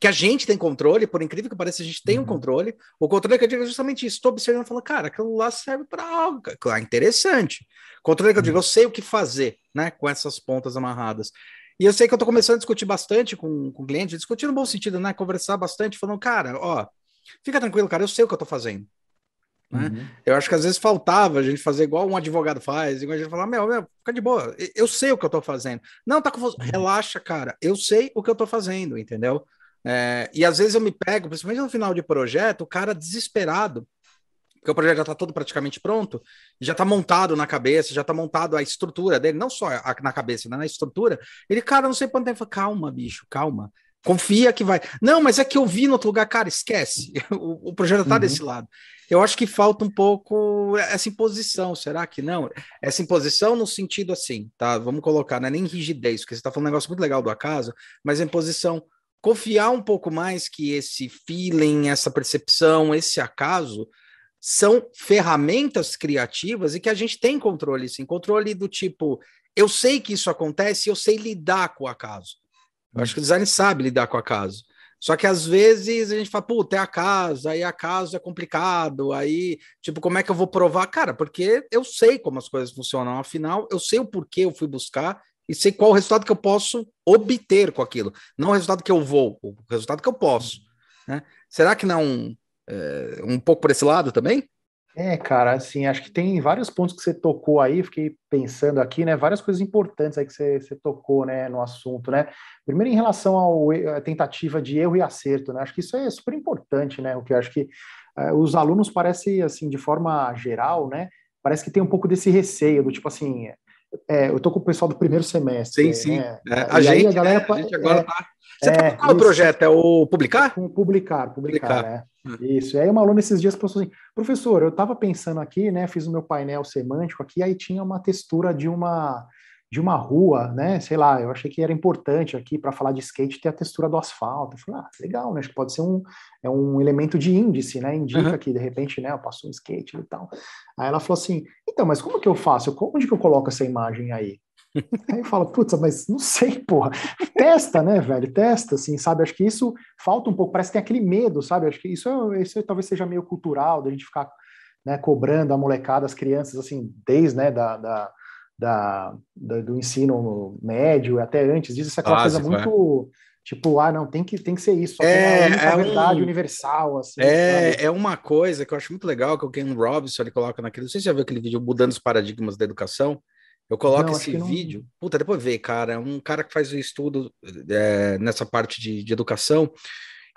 S1: que a gente tem controle, por incrível que pareça, a gente tem um uhum. controle. O controle que eu digo é justamente isso. Estou observando e falando, cara, aquilo lá serve para algo. Claro, interessante. Controle que eu digo, eu sei o que fazer, né? Com essas pontas amarradas. E eu sei que eu estou começando a discutir bastante com, com o cliente, discutir no bom sentido, né? Conversar bastante, falando, cara, ó, fica tranquilo, cara, eu sei o que eu estou fazendo. Né? Uhum. Eu acho que às vezes faltava a gente fazer igual um advogado faz, igual a gente falar, meu, meu, fica de boa, eu sei o que eu estou fazendo. Não, tá confuso. Uhum. Relaxa, cara, eu sei o que eu estou fazendo, entendeu? É, e às vezes eu me pego, principalmente no final de projeto, o cara desesperado, porque o projeto já está todo praticamente pronto, já está montado na cabeça, já está montado a estrutura dele, não só a, na cabeça, né, na estrutura. Ele, cara, não sei quanto tempo. Calma, bicho, calma. Confia que vai. Não, mas é que eu vi no outro lugar, cara, esquece. O, o projeto está uhum. desse lado. Eu acho que falta um pouco essa imposição, será que não? Essa imposição no sentido assim, tá? Vamos colocar, não é nem rigidez, porque você está falando um negócio muito legal do acaso, mas a imposição confiar um pouco mais que esse feeling, essa percepção, esse acaso são ferramentas criativas e que a gente tem controle, sim, controle do tipo, eu sei que isso acontece, eu sei lidar com o acaso. Eu acho que o design sabe lidar com o acaso. Só que às vezes a gente fala, puta, é acaso, aí acaso é complicado, aí, tipo, como é que eu vou provar? Cara, porque eu sei como as coisas funcionam, afinal, eu sei o porquê eu fui buscar e sei qual o resultado que eu posso obter com aquilo. Não o resultado que eu vou, o resultado que eu posso. Né? Será que não é, um pouco por esse lado também?
S2: É, cara, assim, acho que tem vários pontos que você tocou aí, fiquei pensando aqui, né, várias coisas importantes aí que você, você tocou, né, no assunto, né, primeiro em relação à tentativa de erro e acerto, né, acho que isso é super importante, né, o que eu acho que uh, os alunos parecem, assim, de forma geral, né, parece que tem um pouco desse receio, do tipo assim, é, eu tô com o pessoal do primeiro semestre.
S1: Sim, sim. Né? É, a, gente, a, galera, é, a gente agora é, tá. Você tá é, qual isso, projeto? É o publicar?
S2: Com publicar, publicar, publicar. né? Hum. Isso. E aí uma aluna esses dias pensou assim, professor, eu estava pensando aqui, né? Fiz o meu painel semântico aqui, aí tinha uma textura de uma de uma rua, né? Sei lá, eu achei que era importante aqui para falar de skate ter a textura do asfalto. Eu falei, ah, legal, né? Acho que pode ser um, é um elemento de índice, né? Indica uhum. que de repente, né, eu passo um skate e tal. Aí ela falou assim: então, mas como que eu faço? Onde que eu coloco essa imagem aí? aí eu falo, putz, mas não sei, porra. Testa, né, velho? Testa, assim, sabe? Acho que isso falta um pouco, parece que tem aquele medo, sabe? Acho que isso, isso talvez seja meio cultural, da gente ficar né, cobrando a molecada, as crianças, assim, desde, né, da, da da, da, do ensino médio, até antes disso, isso é aquela Básico, coisa muito. É. Tipo, ah, não, tem que, tem que ser isso.
S1: é,
S2: é verdade um, universal, assim.
S1: É, sabe? é uma coisa que eu acho muito legal que o Ken Robinson ele coloca naquele. Não sei se você já viu aquele vídeo Mudando os Paradigmas da Educação. Eu coloco não, esse vídeo. Não... Puta, depois vê, cara. É um cara que faz o um estudo é, nessa parte de, de educação.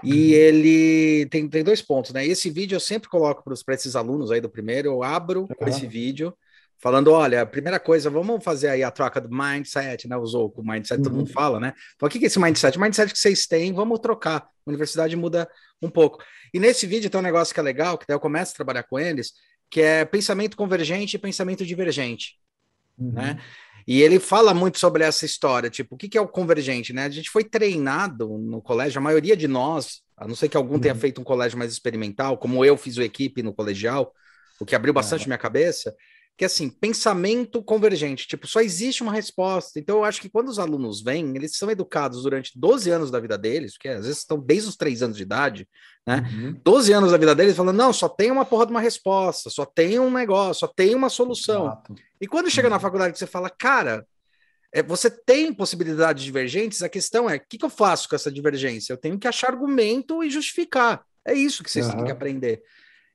S1: E uhum. ele tem, tem dois pontos, né? Esse vídeo eu sempre coloco para esses alunos aí do primeiro, eu abro uhum. esse vídeo falando: olha, primeira coisa, vamos fazer aí a troca do mindset, né? Usou o mindset, uhum. todo mundo uhum. fala, né? Então, o que é esse mindset? O mindset que vocês têm, vamos trocar. A universidade muda um pouco. E nesse vídeo tem um negócio que é legal, que daí eu começo a trabalhar com eles, que é pensamento convergente e pensamento divergente, uhum. né? E ele fala muito sobre essa história, tipo, o que, que é o convergente, né? A gente foi treinado no colégio, a maioria de nós, a não ser que algum uhum. tenha feito um colégio mais experimental, como eu fiz o equipe no colegial, o que abriu bastante minha cabeça, que assim, pensamento convergente, tipo, só existe uma resposta. Então, eu acho que quando os alunos vêm, eles são educados durante 12 anos da vida deles, que às vezes estão desde os 3 anos de idade, né? Uhum. 12 anos da vida deles falando, não, só tem uma porra de uma resposta, só tem um negócio, só tem uma solução. Exato. E quando chega uhum. na faculdade, você fala, cara, é, você tem possibilidades divergentes, a questão é, o que, que, eu faço com essa divergência? Eu tenho que achar argumento e justificar. É isso que vocês uhum. têm que aprender.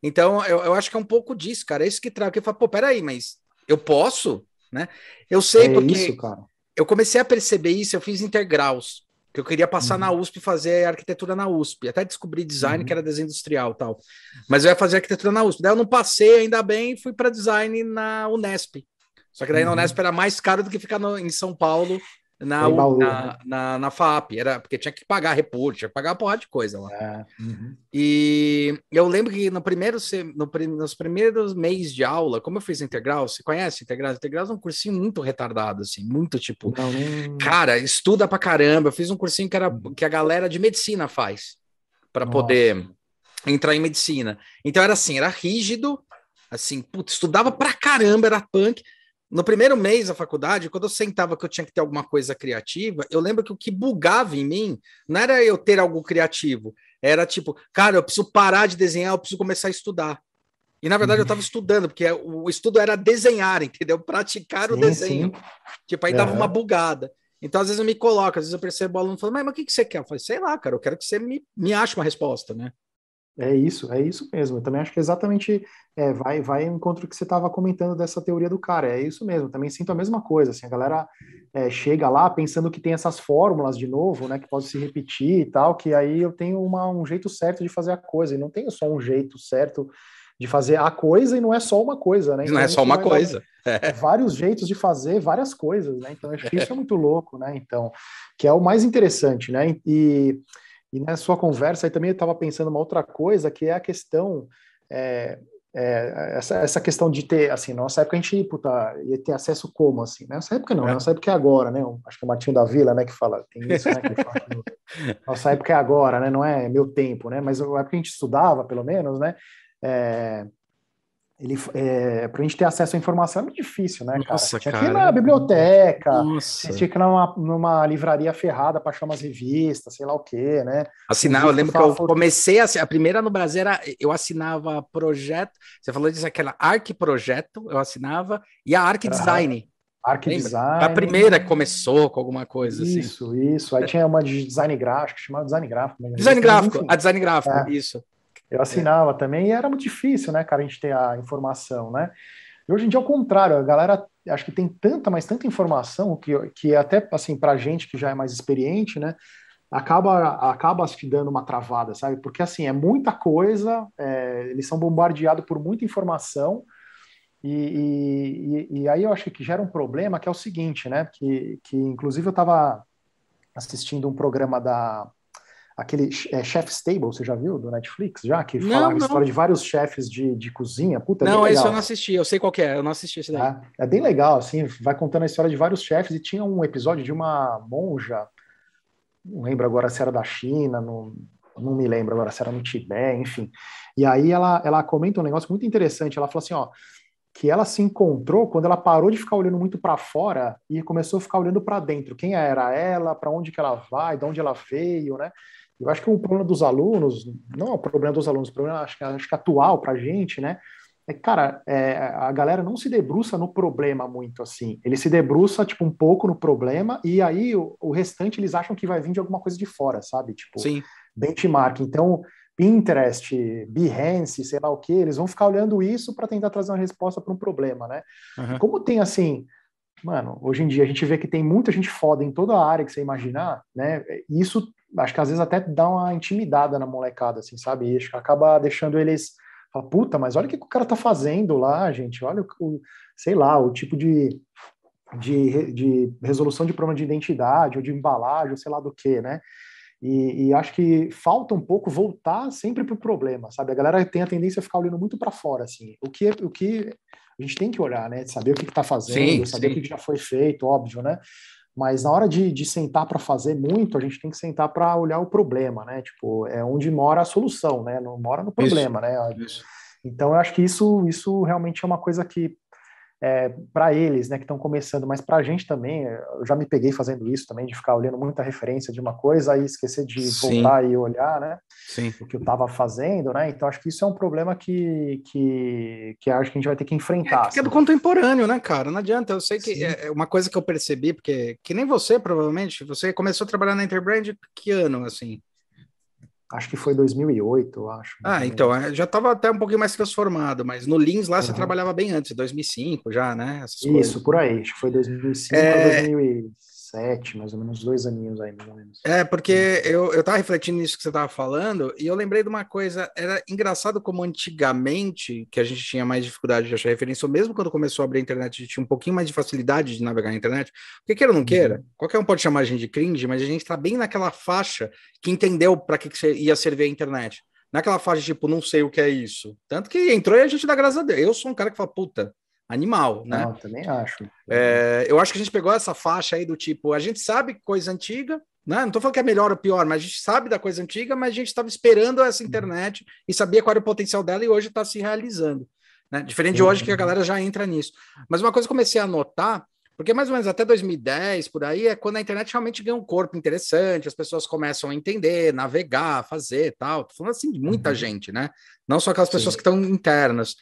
S1: Então, eu, eu acho que é um pouco disso, cara. É isso que traz. Que fala, pô, peraí, mas eu posso, né? Eu sei é porque isso, eu comecei a perceber isso, eu fiz intergraus, que eu queria passar uhum. na USP e fazer arquitetura na USP. Até descobri design, uhum. que era desenho industrial tal. Mas eu ia fazer arquitetura na USP. Daí eu não passei, ainda bem, e fui para design na Unesp. Só que daí uhum. na Unesp era mais caro do que ficar no, em São Paulo na, Baú, na, né? na, na, FAP, era porque tinha que pagar repúblico, tinha que pagar uma porra de coisa lá. É. Uhum. E eu lembro que no primeiro, no, nos primeiros meses de aula, como eu fiz integral, você conhece integral? Integral é um cursinho muito retardado, assim, muito tipo, não, não... cara, estuda pra caramba. Eu fiz um cursinho que, era, uhum. que a galera de medicina faz para poder entrar em medicina. Então era assim, era rígido, assim, putz, estudava pra caramba, era punk. No primeiro mês da faculdade, quando eu sentava que eu tinha que ter alguma coisa criativa, eu lembro que o que bugava em mim não era eu ter algo criativo, era tipo, cara, eu preciso parar de desenhar, eu preciso começar a estudar. E na verdade uhum. eu estava estudando, porque o estudo era desenhar, entendeu? Praticar sim, o desenho. Sim. Tipo, aí dava uma bugada. Então, às vezes eu me coloco, às vezes eu percebo o aluno falando, mas, mas o que, que você quer? Eu falei, sei lá, cara, eu quero que você me, me ache uma resposta, né?
S2: É isso, é isso mesmo. Eu também acho que exatamente é, vai vai em encontro que você estava comentando dessa teoria do cara. É isso mesmo. Também sinto a mesma coisa. Assim, a galera é, chega lá pensando que tem essas fórmulas de novo, né, que pode se repetir e tal. Que aí eu tenho uma, um jeito certo de fazer a coisa e não tenho só um jeito certo de fazer a coisa e não é só uma coisa, né?
S1: Então, não é só uma coisa.
S2: É. Vários jeitos de fazer várias coisas, né? Então acho que isso é muito louco, né? Então, que é o mais interessante, né? E e na sua conversa aí também eu estava pensando uma outra coisa, que é a questão, é, é, essa, essa questão de ter, assim, nossa época a gente puta, ia ter acesso como, assim, né? Nossa época não, é. nossa época é agora, né? Acho que é o Martinho da Vila, né, que fala, tem isso, né, que fala, nossa época é agora, né? Não é meu tempo, né? Mas a época que a gente estudava, pelo menos, né? É, ele é, para a gente ter acesso à informação é muito difícil, né, cara? Nossa, tinha cara. que ir na biblioteca, Nossa. tinha que ir numa, numa livraria ferrada para achar umas revistas, sei lá o quê, né?
S1: Assinar, eu lembro que eu comecei a, a primeira no Brasil era eu assinava projeto, você falou disso aquela Arc Projeto, eu assinava e a Arc Design.
S2: Arc Design.
S1: A primeira que começou com alguma coisa
S2: isso, assim. Isso, isso. Aí tinha uma de design gráfico, chamava design gráfico.
S1: Né? Design gráfico, a design gráfico, é. isso.
S2: Eu assinava é. também e era muito difícil, né, cara, a gente ter a informação, né? E hoje em dia, ao contrário, a galera acho que tem tanta, mas tanta informação que, que até, assim, pra gente que já é mais experiente, né, acaba, acaba te dando uma travada, sabe? Porque, assim, é muita coisa, é, eles são bombardeados por muita informação e, e, e, aí eu acho que gera um problema que é o seguinte, né, que, que inclusive eu estava assistindo um programa da aquele é, Chef's Table, você já viu, do Netflix, já? Que não, falava a história de vários chefes de, de cozinha. Puta,
S1: é não, esse eu não assisti, eu sei qual é, eu não assisti esse daí.
S2: É, é, bem legal, assim, vai contando a história de vários chefes, e tinha um episódio de uma monja, não lembro agora se era da China, não, não me lembro agora se era no Tibete, enfim. E aí ela, ela comenta um negócio muito interessante, ela falou assim, ó, que ela se encontrou quando ela parou de ficar olhando muito para fora e começou a ficar olhando para dentro. Quem era ela, para onde que ela vai, de onde ela veio, né? Eu acho que o problema dos alunos, não é o problema dos alunos, o problema acho que, acho que atual para a gente, né? É que, cara, é, a galera não se debruça no problema muito assim. Ele se debruça, tipo, um pouco no problema, e aí o, o restante eles acham que vai vir de alguma coisa de fora, sabe? Tipo,
S1: Sim.
S2: benchmark. Então, Pinterest, Behance, sei lá o que, eles vão ficar olhando isso para tentar trazer uma resposta para um problema, né? Uhum. Como tem assim, mano, hoje em dia a gente vê que tem muita gente foda em toda a área que você imaginar, né? Isso acho que às vezes até dá uma intimidada na molecada, assim, sabe? E acaba deixando eles falar, puta, mas olha o que o cara tá fazendo lá, gente, olha o, o sei lá, o tipo de, de, de, resolução de problema de identidade ou de embalagem, ou sei lá do que, né? E, e, acho que falta um pouco voltar sempre para o problema, sabe? A galera tem a tendência a ficar olhando muito para fora, assim. O que, o que a gente tem que olhar, né? Saber o que está fazendo, sim, saber sim. o que já foi feito, óbvio, né? Mas na hora de, de sentar para fazer muito, a gente tem que sentar para olhar o problema, né? Tipo, é onde mora a solução, né? Não mora no problema, isso, né? Isso. Então, eu acho que isso, isso realmente é uma coisa que é, para eles, né, que estão começando, mas para a gente também, eu já me peguei fazendo isso também, de ficar olhando muita referência de uma coisa e esquecer de Sim. voltar e olhar, né,
S1: Sim.
S2: o que eu estava fazendo, né, então acho que isso é um problema que, que, que acho que a gente vai ter que enfrentar.
S1: É, que é do assim. contemporâneo, né, cara, não adianta, eu sei que Sim. é, é uma coisa que eu percebi, porque que nem você, provavelmente, você começou a trabalhar na Interbrand que ano, assim?
S2: Acho que foi 2008, eu acho.
S1: Ah, então, é, já estava até um pouquinho mais transformado, mas no Lins lá uhum. você trabalhava bem antes, 2005 já, né?
S2: Essas Isso, coisas. por aí, acho que foi 2005 é... 2006 sete mais ou menos, dois aninhos aí, mais ou menos.
S1: É, porque eu, eu tava refletindo nisso que você tava falando, e eu lembrei de uma coisa, era engraçado como antigamente, que a gente tinha mais dificuldade de achar referência, ou mesmo quando começou a abrir a internet, a gente tinha um pouquinho mais de facilidade de navegar na internet, porque queira ou não queira, uhum. qualquer um pode chamar a gente de cringe, mas a gente tá bem naquela faixa que entendeu para que, que ia servir a internet. Naquela faixa, tipo, não sei o que é isso. Tanto que entrou e a gente dá graças a Deus. Eu sou um cara que fala, puta, animal, né? Não,
S2: também acho.
S1: É, eu acho que a gente pegou essa faixa aí do tipo, a gente sabe coisa antiga, né? Não tô falando que é melhor ou pior, mas a gente sabe da coisa antiga, mas a gente estava esperando essa uhum. internet e sabia qual era o potencial dela e hoje está se realizando. Né? Diferente de hoje que a galera já entra nisso. Mas uma coisa que comecei a notar, porque mais ou menos até 2010, por aí, é quando a internet realmente ganha um corpo interessante, as pessoas começam a entender, navegar, fazer tal. Tô falando assim de muita uhum. gente, né? Não só aquelas Sim. pessoas que estão internas.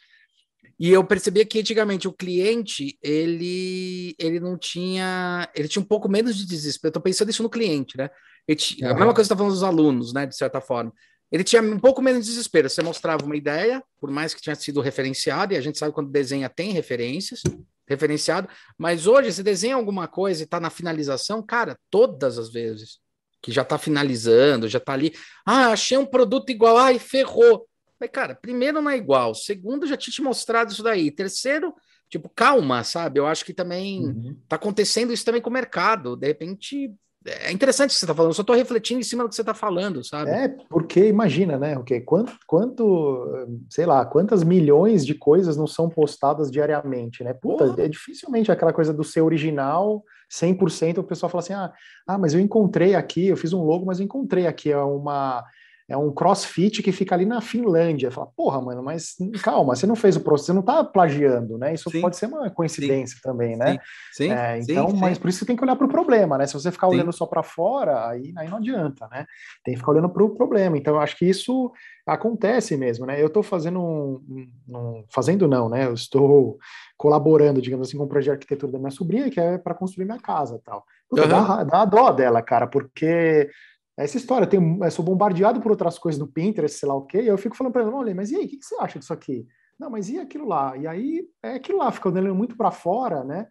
S1: E eu percebia que antigamente o cliente, ele, ele não tinha, ele tinha um pouco menos de desespero. Eu tô pensando isso no cliente, né? Tinha, uhum. A mesma coisa que você tá falando dos alunos, né, de certa forma. Ele tinha um pouco menos de desespero. Você mostrava uma ideia, por mais que tinha sido referenciado, e a gente sabe quando desenha tem referências, referenciado, mas hoje você desenha alguma coisa e está na finalização, cara, todas as vezes que já está finalizando, já está ali, ah, achei um produto igual, ai, ferrou. Mas, cara, primeiro não é igual, segundo já tinha te mostrado isso daí, terceiro, tipo, calma, sabe? Eu acho que também uhum. tá acontecendo isso também com o mercado. De repente, é interessante o que você está falando, eu só estou refletindo em cima do que você está falando, sabe?
S2: É, porque imagina, né? Okay, quanto, quanto, sei lá, quantas milhões de coisas não são postadas diariamente, né? Puta, é dificilmente aquela coisa do ser original, 100%, o pessoal fala assim: ah, ah, mas eu encontrei aqui, eu fiz um logo, mas eu encontrei aqui é uma é um crossfit que fica ali na Finlândia. Fala, porra, mano, mas calma, você não fez o processo, você não tá plagiando, né? Isso sim. pode ser uma coincidência sim. também, né? Sim, sim. É, então, sim, mas por isso você tem que olhar para o problema, né? Se você ficar olhando só para fora, aí, aí não adianta, né? Tem que ficar olhando para o problema. Então, eu acho que isso acontece mesmo, né? Eu estou fazendo um, um, fazendo não, né? Eu estou colaborando, digamos assim, com um projeto de arquitetura da minha sobrinha, que é para construir minha casa, tal. Puta, uhum. dá, dá dó dela, cara, porque essa história, eu, tenho, eu sou bombardeado por outras coisas no Pinterest, sei lá o quê, e eu fico falando para ela, olha, mas e aí, o que, que, você acha disso aqui? Não, mas e aquilo lá? E aí, é aquilo lá, fica olhando muito para fora, né?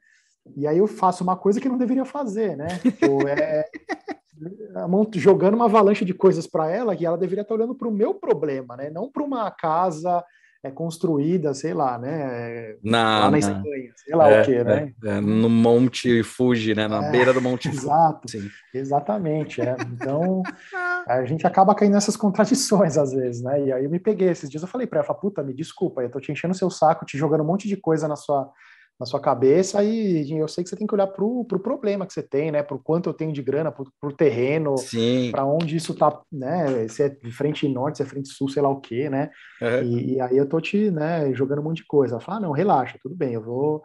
S2: E aí eu faço uma coisa que não deveria fazer, né? Tipo, é, jogando uma avalanche de coisas para ela que ela deveria estar olhando para o meu problema, né? Não para uma casa é construída, sei lá, né?
S1: Na, lá na
S2: Espanha, sei lá é, o quê, né?
S1: É, é, no Monte Fuji, né? Na é, beira do Monte
S2: Fuji. Exato, Sim. exatamente. É. Então, a gente acaba caindo nessas contradições às vezes, né? E aí eu me peguei esses dias, eu falei para ela, puta, me desculpa, eu tô te enchendo o seu saco, te jogando um monte de coisa na sua na sua cabeça e eu sei que você tem que olhar para o pro problema que você tem, né? Para o quanto eu tenho de grana, para o terreno, para onde isso tá, né? Se é de frente norte, se é frente sul, sei lá o quê, né? Uhum. E, e, aí eu tô te, né, jogando um monte de coisa. Ela fala, ah, não, relaxa, tudo bem, eu vou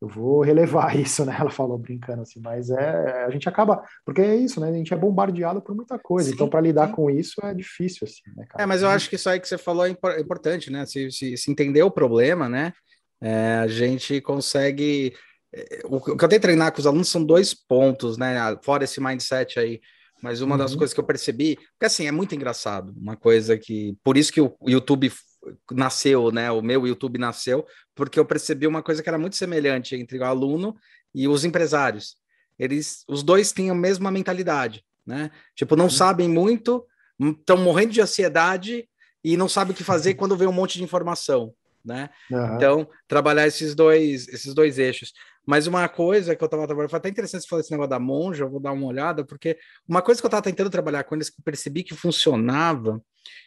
S2: eu vou relevar isso, né? Ela falou brincando assim, mas é a gente acaba, porque é isso, né? A gente é bombardeado por muita coisa, sim, então para lidar com isso é difícil assim, né,
S1: cara? É, mas eu acho que isso aí que você falou é, é importante, né? Se, se, se entender o problema, né? É, a gente consegue. É, o que eu tentei treinar com os alunos são dois pontos, né? Fora esse mindset aí. Mas uma uhum. das coisas que eu percebi, porque assim, é muito engraçado, uma coisa que. Por isso que o YouTube nasceu, né? O meu YouTube nasceu, porque eu percebi uma coisa que era muito semelhante entre o aluno e os empresários. Eles, os dois têm a mesma mentalidade, né? Tipo, não uhum. sabem muito, estão morrendo de ansiedade e não sabem o que fazer quando vê um monte de informação né? Uhum. Então, trabalhar esses dois, esses dois eixos. Mas uma coisa que eu estava trabalhando, foi até interessante você falar esse negócio da monja, eu vou dar uma olhada, porque uma coisa que eu estava tentando trabalhar com eles, que eu percebi que funcionava,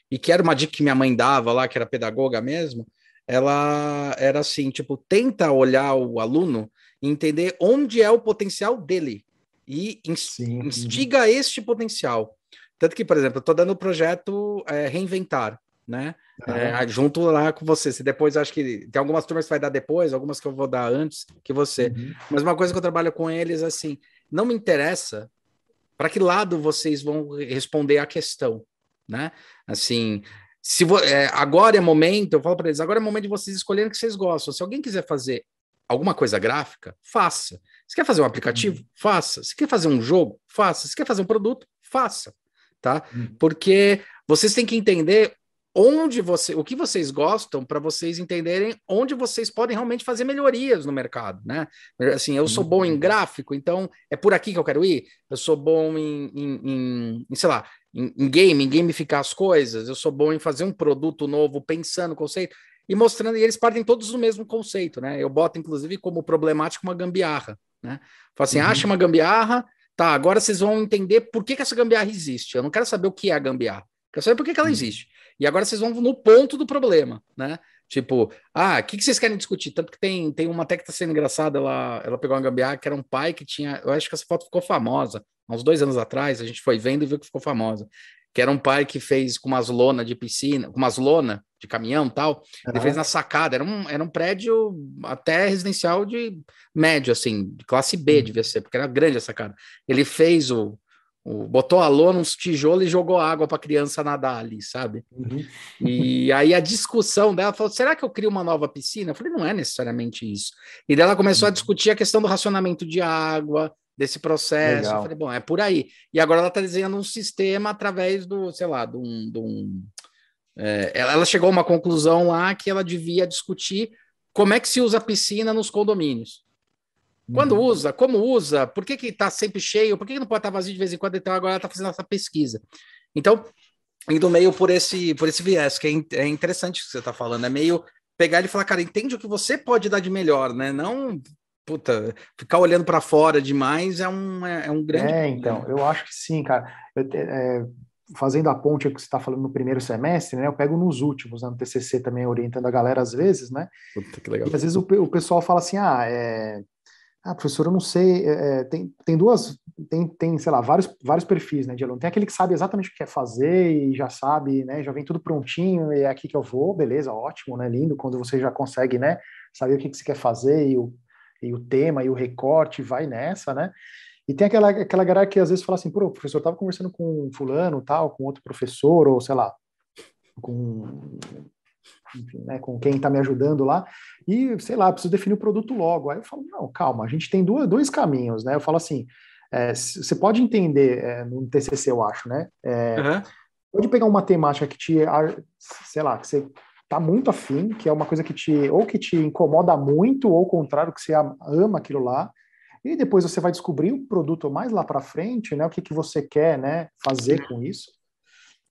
S1: e que era uma dica que minha mãe dava lá, que era pedagoga mesmo, ela era assim, tipo, tenta olhar o aluno e entender onde é o potencial dele, e instiga este potencial. Tanto que, por exemplo, eu estou dando o projeto é, Reinventar, né? É, junto lá com você. Se depois acho que tem algumas turmas que vai dar depois, algumas que eu vou dar antes que você. Uhum. Mas uma coisa que eu trabalho com eles assim, não me interessa para que lado vocês vão responder a questão, né? Assim, se é, agora é momento, eu falo para eles, agora é momento de vocês escolherem o que vocês gostam. Se alguém quiser fazer alguma coisa gráfica, faça. Se quer fazer um aplicativo, uhum. faça. Se quer fazer um jogo, faça. Se quer fazer um produto, faça, tá? Uhum. Porque vocês têm que entender onde você, o que vocês gostam para vocês entenderem onde vocês podem realmente fazer melhorias no mercado, né? Assim, eu sou bom em uhum. gráfico, então é por aqui que eu quero ir. Eu sou bom em, em, em, em sei lá, em, em, game, em gamificar as coisas. Eu sou bom em fazer um produto novo, pensando conceito e mostrando. E eles partem todos do mesmo conceito, né? Eu boto inclusive como problemático uma gambiarra, né? Falo assim, uhum. acha uma gambiarra, tá? Agora vocês vão entender por que, que essa gambiarra existe. Eu não quero saber o que é a gambiarra. Quero saber por que, que ela uhum. existe. E agora vocês vão no ponto do problema, né? Tipo, ah, o que, que vocês querem discutir? Tanto que tem, tem uma até que tá sendo engraçada, ela, ela pegou uma gambiarra que era um pai que tinha. Eu acho que essa foto ficou famosa. Há uns dois anos atrás, a gente foi vendo e viu que ficou famosa. que era um pai que fez com umas lona de piscina, com umas lona de caminhão tal. Uhum. Ele fez na sacada, era um, era um prédio até residencial de médio, assim, de classe B uhum. devia ser, porque era grande a sacada. Ele fez o botou a lona, uns tijolos e jogou água para a criança nadar ali, sabe? Uhum. E aí a discussão dela falou: será que eu crio uma nova piscina? Eu falei, não é necessariamente isso. E daí ela começou a uhum. discutir a questão do racionamento de água, desse processo. Legal. Eu falei, bom, é por aí. E agora ela está desenhando um sistema através do, sei lá, de um. De um é, ela chegou a uma conclusão lá que ela devia discutir como é que se usa a piscina nos condomínios. Quando uhum. usa, como usa, por que está sempre cheio, por que, que não pode estar tá vazio de vez em quando? Então agora está fazendo essa pesquisa. Então, indo meio por esse, por esse viés, que é, é interessante o que você está falando, é meio pegar ele e falar, cara, entende o que você pode dar de melhor, né? Não puta, ficar olhando para fora demais é um, é, é, um grande.
S2: É, então, eu acho que sim, cara. Eu, é, fazendo a ponte que você está falando no primeiro semestre, né? Eu pego nos últimos, né, no TCC também orientando a galera às vezes, né? Puta, que legal. E às vezes o, o pessoal fala assim, ah, é, ah, professor, eu não sei, é, é, tem, tem duas, tem, tem, sei lá, vários, vários perfis, né, de aluno. Tem aquele que sabe exatamente o que quer fazer e já sabe, né, já vem tudo prontinho e é aqui que eu vou, beleza, ótimo, né, lindo, quando você já consegue, né, saber o que, que você quer fazer e o, e o tema e o recorte, vai nessa, né? E tem aquela, aquela galera que às vezes fala assim, pô, professor, eu tava conversando com fulano, tal, com outro professor, ou sei lá, com, enfim, né, com quem está me ajudando lá, e, sei lá, preciso definir o produto logo. Aí eu falo, não, calma, a gente tem duas, dois caminhos, né? Eu falo assim, é, você pode entender, é, no TCC eu acho, né? É, uhum. Pode pegar uma temática que te, sei lá, que você tá muito afim, que é uma coisa que te ou que te incomoda muito, ou ao contrário, que você ama aquilo lá, e depois você vai descobrir o produto mais lá para frente, né? O que, que você quer, né? Fazer com isso.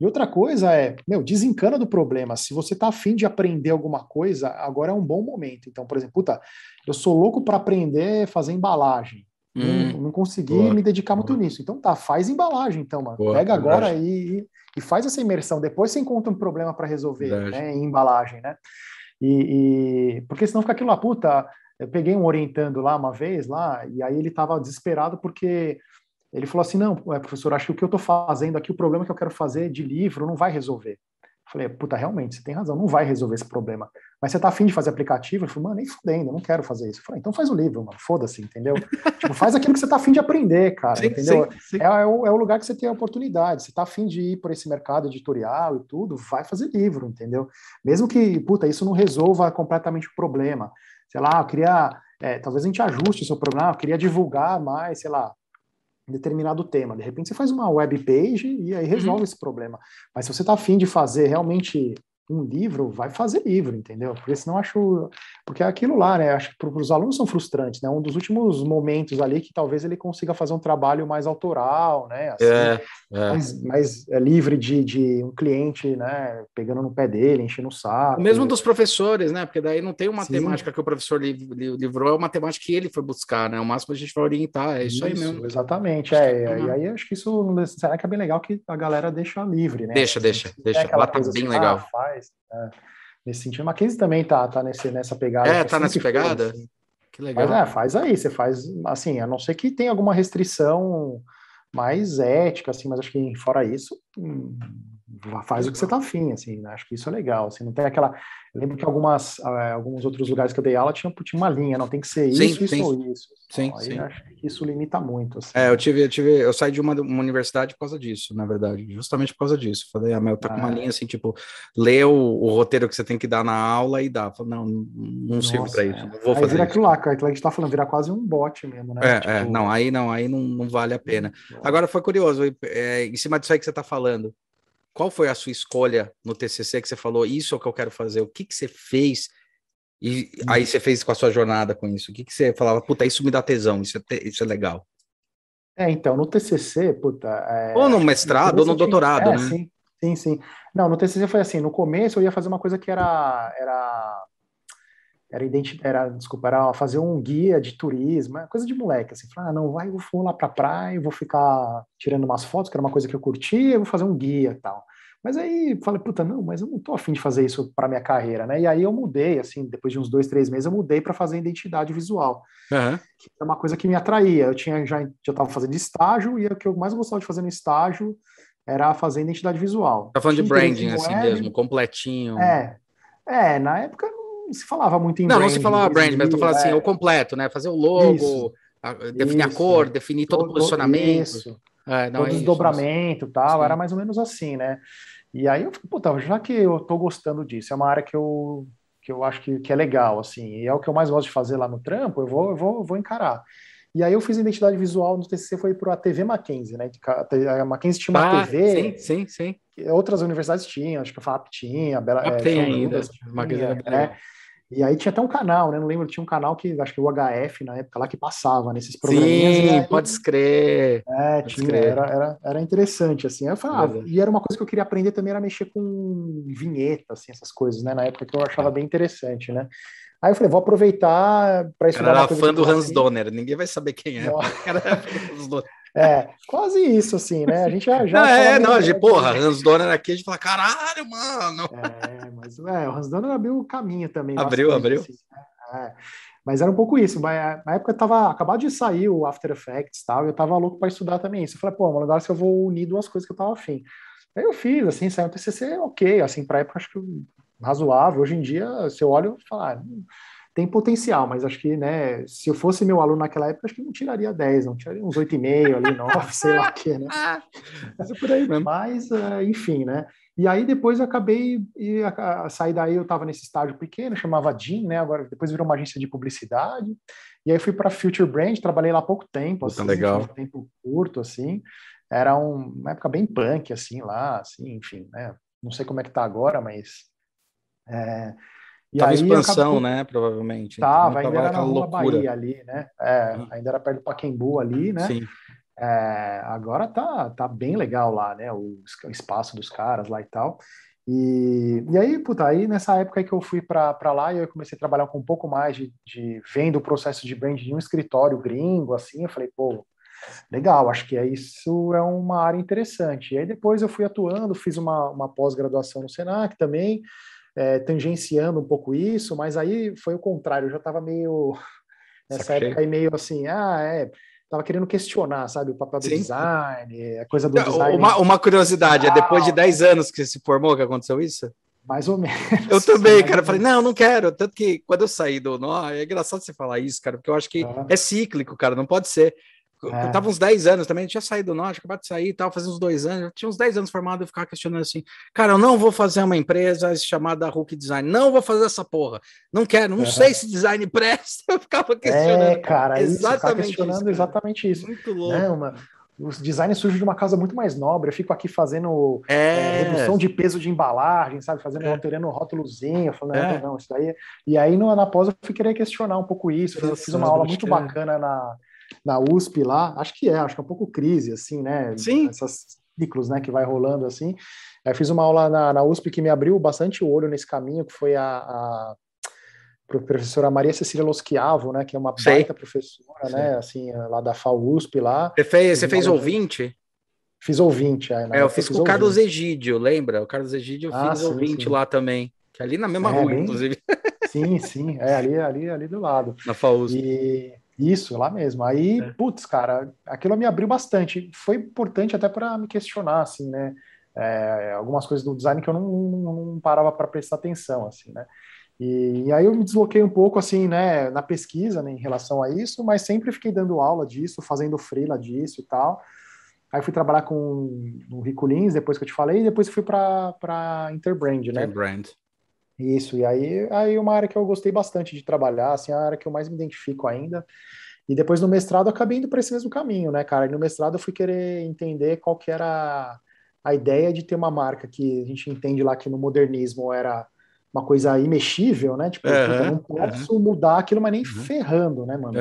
S2: E outra coisa é, meu, desencana do problema. Se você tá afim de aprender alguma coisa, agora é um bom momento. Então, por exemplo, puta, eu sou louco para aprender fazer embalagem. Hum, não, não, consegui boa, me dedicar muito boa. nisso. Então tá, faz embalagem, então, mano. Boa, Pega agora e, e faz essa imersão. Depois você encontra um problema para resolver, né, em embalagem, né? E, e, porque senão fica aquilo lá, puta. Eu peguei um orientando lá uma vez lá e aí ele estava desesperado porque ele falou assim, não, professor, acho que o que eu estou fazendo aqui, o problema que eu quero fazer de livro não vai resolver. Falei, puta, realmente, você tem razão, não vai resolver esse problema. Mas você tá afim de fazer aplicativo? Eu falei, mano, nem fudendo, eu não quero fazer isso. Eu falei, então faz o livro, mano, foda-se, entendeu? tipo, faz aquilo que você tá afim de aprender, cara, sim, entendeu? Sim, sim. É, é, o, é, o, lugar que você tem a oportunidade. Você tá afim de ir por esse mercado editorial e tudo, vai fazer livro, entendeu? Mesmo que, puta, isso não resolva completamente o problema. Sei lá, eu queria, é, talvez a gente ajuste o seu problema, eu queria divulgar mais, sei lá, determinado tema. De repente você faz uma web page e aí resolve uhum. esse problema. Mas se você está afim de fazer realmente um livro, vai fazer livro, entendeu? Porque senão acho. Porque é aquilo lá, né? Acho que para os alunos são frustrantes, né? Um dos últimos momentos ali que talvez ele consiga fazer um trabalho mais autoral, né? Assim, é, é. Mais, mais é, livre de, de um cliente, né? Pegando no pé dele, enchendo o saco.
S1: Mesmo dos professores, né? Porque daí não tem uma temática que o professor livrou, é uma temática que ele foi buscar, né? O máximo a gente vai orientar, é isso, isso aí mesmo.
S2: Exatamente, é. E aí acho que isso será que é bem legal que a galera deixa livre, né?
S1: Deixa, deixa, deixa. Lá tá bem assim, legal. Ah,
S2: faz, é, nesse sentido. Mackenzie também tá, tá nesse, nessa pegada.
S1: É, tá nessa pegada? Foi, assim.
S2: Que legal. Mas, é, faz aí, você faz, assim, a não ser que tenha alguma restrição mais ética, assim, mas acho que fora isso, hum, faz o que você tá afim, assim, né? acho que isso é legal, assim, não tem aquela, eu lembro que algumas, uh, alguns outros lugares que eu dei aula tinha, tinha uma linha, não tem que ser sim, isso, sim. isso ou isso.
S1: Sim, então, sim.
S2: acho que isso limita muito. Assim.
S1: É, eu tive, eu tive, eu saí de uma, uma, universidade por causa disso, na verdade, justamente por causa disso. Falei, ah, meu, tá ah, com uma é. linha assim, tipo, lê o, o, roteiro que você tem que dar na aula e dá. Falei, não, não sirvo para isso, é. não vou
S2: aí
S1: fazer
S2: vira aquilo lá, aquilo que a gente tá falando, vira quase um bot mesmo, né?
S1: É, é tipo... é não, aí não, aí não, não vale a pena. Agora foi curioso, é, em cima disso aí que você tá falando, qual foi a sua escolha no TCC que você falou, isso é o que eu quero fazer? O que, que você fez? E aí você fez com a sua jornada com isso? O que, que você falava, puta, isso me dá tesão, isso é, isso é legal?
S2: É, então, no TCC, puta... É,
S1: ou no mestrado, ou no doutorado, é, né?
S2: Sim, sim, sim. Não, no TCC foi assim, no começo eu ia fazer uma coisa que era... era era, identi era, desculpa, era fazer um guia de turismo, coisa de moleque, assim, falar, ah, não, vai, eu vou lá pra praia, vou ficar tirando umas fotos, que era uma coisa que eu curtia, eu vou fazer um guia e tal. Mas aí falei, puta, não, mas eu não tô afim de fazer isso para minha carreira, né? E aí eu mudei, assim, depois de uns dois, três meses, eu mudei para fazer identidade visual, uhum. que é uma coisa que me atraía. Eu tinha já já estava fazendo estágio e o que eu mais gostava de fazer no estágio era fazer identidade visual.
S1: Tá falando de branding, assim web, mesmo, completinho.
S2: É, é, na época não se falava muito em
S1: não, branding. Não, não se falava branding, mas eu tô falando assim, é. o completo, né? Fazer o logo, a, definir isso, a cor, definir todo, todo o posicionamento. Isso.
S2: É, não, todo é desdobramento e tal, Sim. era mais ou menos assim, né? E aí eu falei, puta, já que eu tô gostando disso, é uma área que eu, que eu acho que, que é legal, assim, e é o que eu mais gosto de fazer lá no trampo, eu vou, eu vou, eu vou encarar. E aí eu fiz identidade visual no TCC, foi para a TV Mackenzie, né? A Mackenzie tinha uma ah, TV.
S1: Sim, sim, sim.
S2: Outras universidades tinham, acho que a FAP tinha, a Bela,
S1: ah, é, tem ainda.
S2: Tinha, né? E aí tinha até um canal, né? Não lembro, tinha um canal que acho que o HF na época lá que passava nesses programinhas.
S1: Sim, aí, pode escrever.
S2: É, pode tinha, era, era, era interessante, assim. Eu falava, ah, e era uma coisa que eu queria aprender também, era mexer com vinheta, assim, essas coisas, né? Na época que eu achava bem interessante, né? Aí eu falei, vou aproveitar para estudar.
S1: Cara, era fã do Hans Donner, ninguém vai saber quem é.
S2: É, quase isso, assim, né? A gente já. já
S1: é, não, a gente, porra, Hans Donner aqui, a gente fala, caralho, mano.
S2: É, mas é, o Hans Donner abriu o caminho também.
S1: Abriu, bastante, abriu. Assim,
S2: né? é. Mas era um pouco isso. Mas, na época eu tava acabado de sair o After Effects tal, e eu tava louco para estudar também isso. Eu falei, pô, agora se eu vou unir duas coisas que eu tava afim. Aí eu fiz, assim, saiu o TCC, ok, assim, para época acho que razoável. Hoje em dia, se eu olho, eu falo, ah, tem potencial, mas acho que, né, se eu fosse meu aluno naquela época, acho que não tiraria 10, não tiraria uns 8,5 ali, 9, sei lá o que, né? Mas, é por aí mesmo. Mas, uh, enfim, né? E aí depois eu acabei, e a, a, sair daí eu estava nesse estágio pequeno, chamava Jean, né? Agora depois virou uma agência de publicidade. E aí fui para Future Brand, trabalhei lá há pouco tempo,
S1: assim, legal. Um
S2: tempo curto, assim. Era um, uma época bem punk, assim, lá, assim, enfim, né? Não sei como é que tá agora, mas... É,
S1: e tava aí, expansão, acabou... né? Provavelmente.
S2: Tava, então, ainda era na Rua Bahia ali, né? É, uhum. Ainda era perto do Paquembu ali, né? Sim. É, agora tá, tá bem legal lá, né? O, espaço dos caras lá e tal. E, e aí, puta, aí nessa época que eu fui para lá e eu comecei a trabalhar com um pouco mais de, de vendo o processo de brand de um escritório gringo, assim, eu falei, pô, legal, acho que é isso é uma área interessante. E aí depois eu fui atuando, fiz uma, uma pós-graduação no Senac também, é, tangenciando um pouco isso, mas aí foi o contrário, eu já estava meio nessa época aí meio assim, ah, é, tava querendo questionar, sabe, o papel do Sim. design, a coisa do design.
S1: Uma, uma curiosidade, é depois de 10 anos que você se formou que aconteceu isso?
S2: Mais ou menos.
S1: Eu também, cara. Falei, não, não quero. Tanto que quando eu saí do nó, é engraçado você falar isso, cara, porque eu acho que é cíclico, cara, não pode ser. É. Eu tava uns 10 anos também, tinha saído do norte, acabado de sair e tal, fazia uns dois anos, eu tinha uns 10 anos formado, eu ficava questionando assim, cara, eu não vou fazer uma empresa chamada Hulk Design, não vou fazer essa porra, não quero, não uhum. sei se design presta, eu ficava questionando. É,
S2: cara, exatamente isso, questionando isso, exatamente isso. Muito louco. Né? Uma, os designs surgem de uma casa muito mais nobre. Eu fico aqui fazendo é. É, redução de peso de embalagem, sabe? Fazendo, é. alterando um rótulozinho, falando, é. não, isso daí. E aí, no, na pós, eu fui querer questionar um pouco isso. Nossa, fiz uma aula muito bacana na, na USP lá, acho que é, acho que é um pouco crise, assim, né?
S1: Sim.
S2: Essas ciclos, né, que vai rolando assim. Eu fiz uma aula na, na USP que me abriu bastante o olho nesse caminho, que foi a, a professora Maria Cecília Loschiavo, né, que é uma Sei. baita professora, Sei. né, assim, lá da FAUSP lá.
S1: Você fez, você fez ouvinte?
S2: Fiz ouvinte,
S1: é, é eu fiz com o Carlos Egídio, lembra? O Carlos Egídio eu ah, fiz sim, ouvinte sim. lá também, que é ali na mesma é, rua, bem... inclusive.
S2: Sim, sim, é ali, ali, ali do lado.
S1: Na FAUSP.
S2: E isso, lá mesmo. Aí, é. putz, cara, aquilo me abriu bastante. Foi importante até para me questionar, assim, né? É, algumas coisas do design que eu não, não, não parava para prestar atenção, assim, né? E, e, aí eu me desloquei um pouco, assim, né, na pesquisa, né, em relação a isso, mas sempre fiquei dando aula disso, fazendo freela disso e tal. Aí fui trabalhar com o Rico Lins, depois que eu te falei, e depois fui para Interbrand, né?
S1: Interbrand.
S2: Isso, e aí, aí uma área que eu gostei bastante de trabalhar, assim, a área que eu mais me identifico ainda. E depois no mestrado eu acabei indo para esse mesmo caminho, né, cara? E no mestrado eu fui querer entender qual que era a ideia de ter uma marca que a gente entende lá que no modernismo era uma coisa imexível, né? Tipo, uhum, eu não posso uhum. mudar aquilo, mas nem uhum. ferrando, né, mano?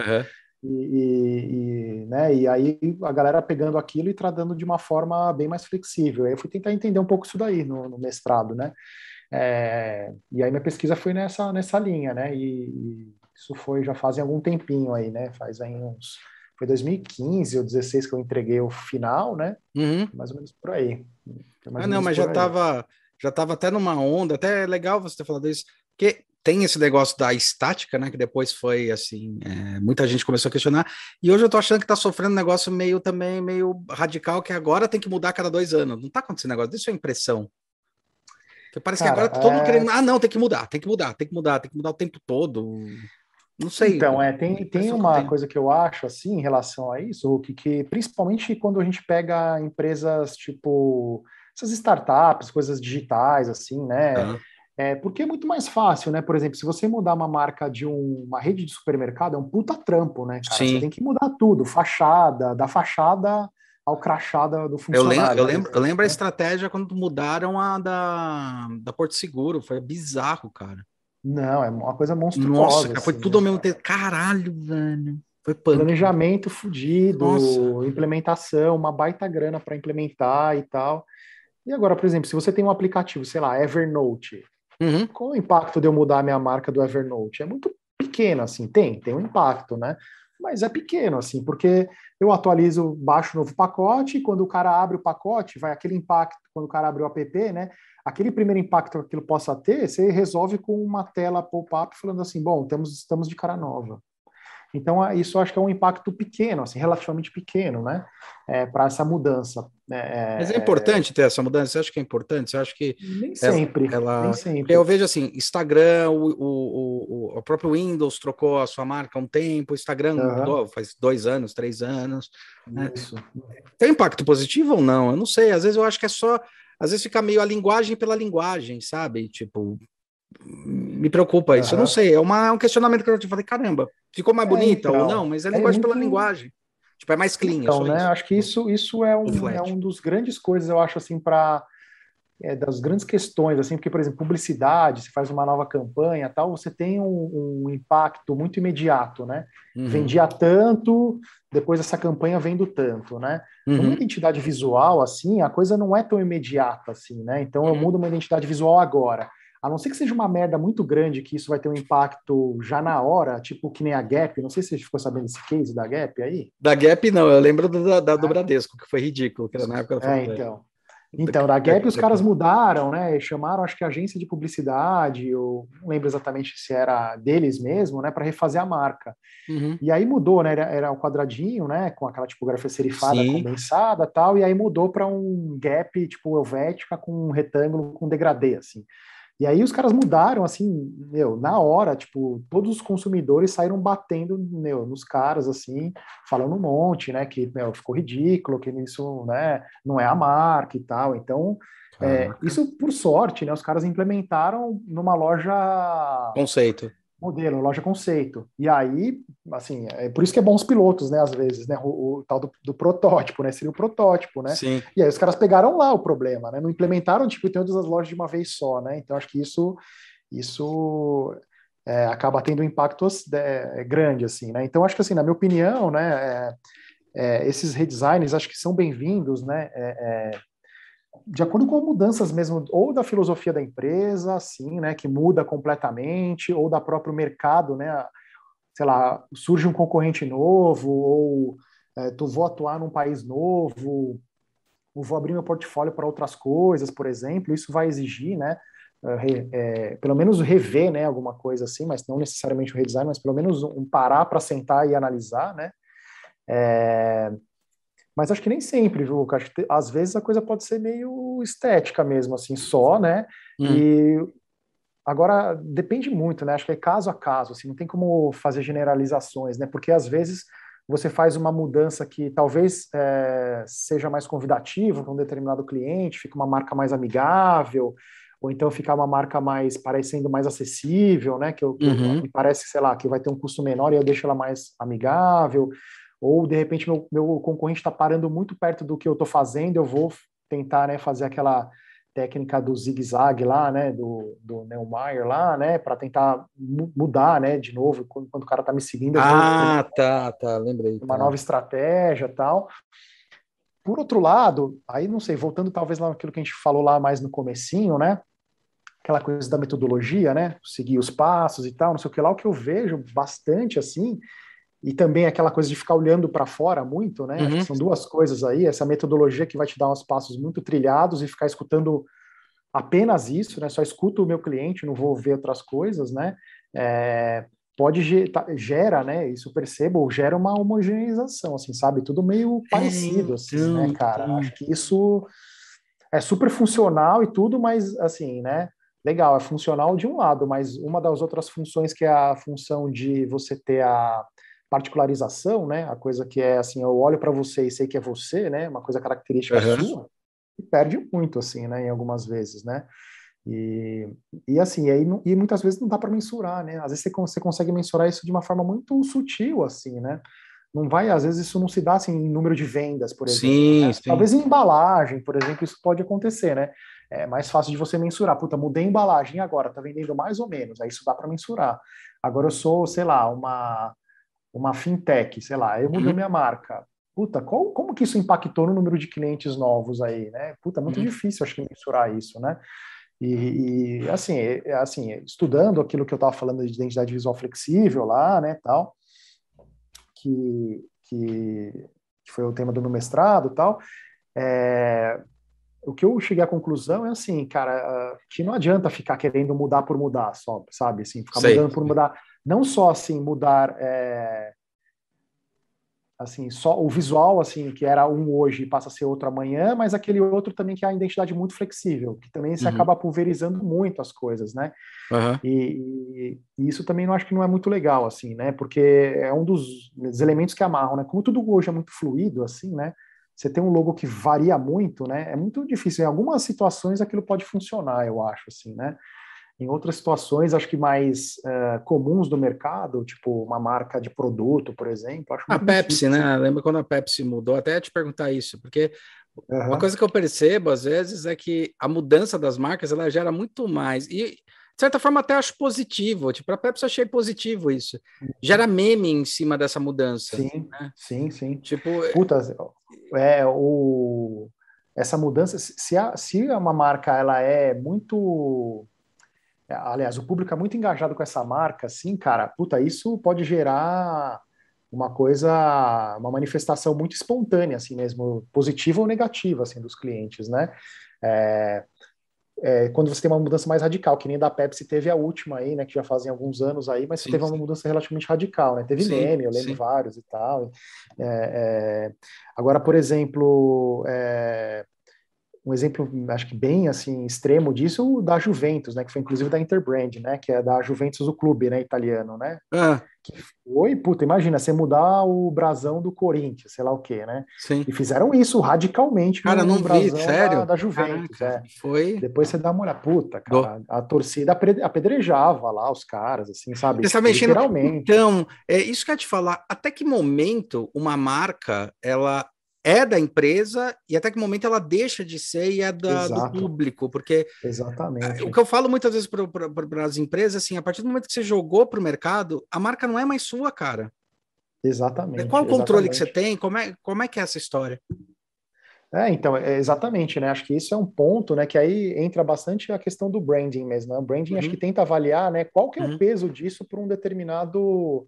S2: E, e, e, né, e aí a galera pegando aquilo e tratando de uma forma bem mais flexível. Aí eu fui tentar entender um pouco isso daí no, no mestrado, né? É, e aí minha pesquisa foi nessa, nessa linha, né? E, e, isso foi já fazem algum tempinho aí, né? Faz aí uns. Foi 2015 ou 2016 que eu entreguei o final, né?
S1: Uhum.
S2: Mais ou menos por aí.
S1: Ah, não, mas já estava já tava até numa onda, até é legal você ter falado isso, porque tem esse negócio da estática, né? Que depois foi assim, é, muita gente começou a questionar. E hoje eu tô achando que tá sofrendo um negócio meio também, meio radical, que agora tem que mudar a cada dois anos. Não tá acontecendo negócio, isso é impressão. Porque parece Cara, que agora tá todo mundo é querendo. Ah, não, tem que mudar, tem que mudar, tem que mudar, tem que mudar o tempo todo. Não sei.
S2: Então, é, tem, tem uma coisa que eu acho, assim, em relação a isso, que, que principalmente quando a gente pega empresas tipo essas startups, coisas digitais, assim, né? Uhum. É, porque é muito mais fácil, né? Por exemplo, se você mudar uma marca de um, uma rede de supermercado, é um puta trampo, né, cara? Sim. Você tem que mudar tudo, fachada, da fachada ao crachada do funcionário.
S1: Eu lembro, eu lembro, eu lembro a estratégia quando mudaram a da, da Porto Seguro, foi bizarro, cara.
S2: Não, é uma coisa monstruosa.
S1: Nossa, cara, foi assim, tudo né? ao mesmo tempo. Caralho, velho. Foi
S2: punk. Planejamento fudido, Nossa. implementação, uma baita grana para implementar e tal. E agora, por exemplo, se você tem um aplicativo, sei lá, Evernote, uhum. qual o impacto de eu mudar a minha marca do Evernote? É muito pequeno, assim, tem, tem um impacto, né? Mas é pequeno, assim, porque eu atualizo, baixo novo pacote, e quando o cara abre o pacote, vai aquele impacto, quando o cara abre o app, né? Aquele primeiro impacto que aquilo possa ter, você resolve com uma tela pop-up falando assim, bom, temos, estamos de cara nova. Então, isso eu acho que é um impacto pequeno, assim, relativamente pequeno, né, é, para essa mudança.
S1: É, Mas é importante ter essa mudança? Você acha que é importante? Você acha que.
S2: Nem sempre. Ela... Nem sempre.
S1: Eu vejo assim: Instagram, o, o, o, o próprio Windows trocou a sua marca há um tempo, o Instagram uhum. mudou faz dois anos, três anos. Né? Isso. Tem impacto positivo ou não? Eu não sei. Às vezes eu acho que é só. Às vezes fica meio a linguagem pela linguagem, sabe? Tipo, me preocupa isso. Uhum. Eu não sei, é, uma, é um questionamento que eu te falei, caramba, ficou mais é, bonita então, ou não, mas é, é linguagem muito... pela linguagem. Tipo, é mais clean.
S2: Então, né? Isso. Acho que isso, isso é, um, é um dos grandes coisas, eu acho, assim, para é, das grandes questões, assim, porque, por exemplo, publicidade, você faz uma nova campanha tal, você tem um, um impacto muito imediato, né? Uhum. Vendia tanto, depois essa campanha vendo tanto, né? Uhum. Numa identidade visual, assim, a coisa não é tão imediata, assim, né? Então, eu uhum. mudo uma identidade visual agora. A não ser que seja uma merda muito grande, que isso vai ter um impacto já na hora, tipo que nem a Gap. Não sei se você ficou sabendo desse case da Gap aí.
S1: Da Gap, não. Eu lembro do, da, do ah. Bradesco, que foi ridículo, que era na época
S2: da É, então. Então, da Gap os caras mudaram, né? Chamaram, acho que agência de publicidade, eu não lembro exatamente se era deles mesmo, né? Para refazer a marca. Uhum. E aí mudou, né? Era, era um quadradinho, né? Com aquela tipografia serifada Sim. condensada tal, e aí mudou para um Gap, tipo, helvética, com um retângulo com degradê, assim. E aí os caras mudaram, assim, meu, na hora, tipo, todos os consumidores saíram batendo, meu, nos caras, assim, falando um monte, né, que, meu, ficou ridículo, que isso, né, não é a marca e tal. Então, é, isso por sorte, né, os caras implementaram numa loja...
S1: Conceito
S2: modelo, loja conceito. E aí, assim, é por isso que é bom os pilotos, né, às vezes, né, o, o tal do, do, protótipo, né, seria o protótipo, né?
S1: Sim.
S2: E aí os caras pegaram lá o problema, né, não implementaram, tipo, todas as lojas de uma vez só, né? Então acho que isso, isso é, acaba tendo um impacto é, grande, assim, né? Então acho que, assim, na minha opinião, né, é, é esses redesigns acho que são bem-vindos, né? De acordo com mudanças mesmo, ou da filosofia da empresa, assim, né, que muda completamente, ou da próprio mercado, né, sei lá, surge um concorrente novo, ou é, tu vou atuar num país novo, ou vou abrir meu portfólio para outras coisas, por exemplo, isso vai exigir, né, é, é, pelo menos rever, né, alguma coisa assim, mas não necessariamente o redesign, mas pelo menos um parar para sentar e analisar, né, é, mas acho que nem sempre, viu, Acho que às vezes a coisa pode ser meio estética mesmo, assim, só, né? Hum. E agora depende muito, né? Acho que é caso a caso, assim, não tem como fazer generalizações, né? Porque às vezes você faz uma mudança que talvez é, seja mais convidativa para um determinado cliente, fica uma marca mais amigável, ou então ficar uma marca mais parecendo mais acessível, né? Que, eu, que uhum. me parece, sei lá, que vai ter um custo menor e eu deixo ela mais amigável ou de repente meu, meu concorrente está parando muito perto do que eu estou fazendo, eu vou tentar né, fazer aquela técnica do zigue-zague lá, né, do, do Neumayer lá, né, para tentar mudar, né, de novo, quando, quando o cara está me seguindo.
S1: ah, vou, tá, tá, lembrei.
S2: Uma tá. nova estratégia tal. Por outro lado, aí não sei, voltando talvez lá naquilo que a gente falou lá mais no comecinho, né, aquela coisa da metodologia, né, seguir os passos e tal, não sei o que lá, o que eu vejo bastante, assim, e também aquela coisa de ficar olhando para fora muito, né? Uhum. São duas coisas aí, essa metodologia que vai te dar uns passos muito trilhados e ficar escutando apenas isso, né? Só escuto o meu cliente, não vou ver outras coisas, né? É, pode tá, gera, né? Isso percebo, gera uma homogeneização, assim, sabe? Tudo meio é, parecido, assim, né, então, cara? Então. Acho que isso é super funcional e tudo, mas assim, né? Legal, é funcional de um lado, mas uma das outras funções que é a função de você ter a particularização, né? A coisa que é assim, eu olho para você e sei que é você, né? Uma coisa característica uhum. sua, e perde muito, assim, né? Em algumas vezes, né? E, e assim, aí, e muitas vezes não dá para mensurar, né? Às vezes você, você consegue mensurar isso de uma forma muito sutil, assim, né? Não vai, às vezes isso não se dá assim em número de vendas, por exemplo.
S1: Sim,
S2: né?
S1: sim.
S2: Talvez em embalagem, por exemplo, isso pode acontecer, né? É mais fácil de você mensurar. Puta, mudei a embalagem agora, tá vendendo mais ou menos. Aí isso dá para mensurar. Agora eu sou, sei lá, uma uma fintech, sei lá, eu mudei uhum. minha marca. Puta, qual, como que isso impactou no número de clientes novos aí, né? Puta, muito uhum. difícil, acho que mensurar isso, né? E, e assim, é, assim, estudando aquilo que eu estava falando de identidade visual flexível lá, né, tal, que, que, que foi o tema do meu mestrado, tal, é, o que eu cheguei à conclusão é assim, cara, que não adianta ficar querendo mudar por mudar, só, sabe, assim, ficar Sei. mudando por mudar, não só assim mudar é, assim, só o visual, assim, que era um hoje passa a ser outro amanhã, mas aquele outro também que é a identidade muito flexível, que também se uhum. acaba pulverizando muito as coisas, né? Uhum. E, e, isso também não acho que não é muito legal, assim, né? Porque é um dos, dos, elementos que amarram, né? Como tudo hoje é muito fluido, assim, né? Você tem um logo que varia muito, né? É muito difícil. Em algumas situações aquilo pode funcionar, eu acho, assim, né? Em outras situações, acho que mais uh, comuns do mercado, tipo uma marca de produto, por exemplo.
S1: a Pepsi, difícil. né? Lembra quando a Pepsi mudou? Até te perguntar isso, porque uhum. uma coisa que eu percebo às vezes é que a mudança das marcas ela gera muito mais. E de certa forma até acho positivo. Tipo, a Pepsi achei positivo isso. Uhum. Gera meme em cima dessa mudança.
S2: Sim, né? sim, sim. Tipo, Puta, é o essa mudança, se, a, se uma marca ela é muito é, aliás, o público é muito engajado com essa marca, assim, cara, puta, isso pode gerar uma coisa, uma manifestação muito espontânea, assim mesmo, positiva ou negativa, assim, dos clientes, né? É, é, quando você tem uma mudança mais radical, que nem da Pepsi teve a última aí, né, que já fazem alguns anos aí, mas sim, teve sim. uma mudança relativamente radical, né? Teve sim, meme, eu lembro vários e tal. É, é, agora, por exemplo, é, um exemplo, acho que bem assim extremo disso, o da Juventus, né, que foi inclusive da Interbrand, né, que é da Juventus o clube, né, italiano, né? Ah. Que foi, puta, imagina você mudar o brasão do Corinthians, sei lá o quê, né?
S1: Sim.
S2: E fizeram isso radicalmente
S1: cara, no, não brasão vi, sério?
S2: Da, da Juventus, Caraca,
S1: é. Foi.
S2: Depois você dá uma olhada, puta, cara, a torcida apedrejava lá os caras, assim, sabe?
S1: Você tá mexendo... Literalmente. Então, é isso que eu ia te falar, até que momento uma marca, ela é da empresa e até que momento ela deixa de ser e é da, do público, porque
S2: Exatamente.
S1: o que eu falo muitas vezes para as empresas, assim, a partir do momento que você jogou para o mercado, a marca não é mais sua, cara.
S2: Exatamente.
S1: Qual o controle
S2: exatamente.
S1: que você tem? Como é, como é que é essa história?
S2: É, então, é exatamente, né? Acho que isso é um ponto, né? Que aí entra bastante a questão do branding mesmo. Né? O branding uhum. acho que tenta avaliar, né? Qual que é uhum. o peso disso para um determinado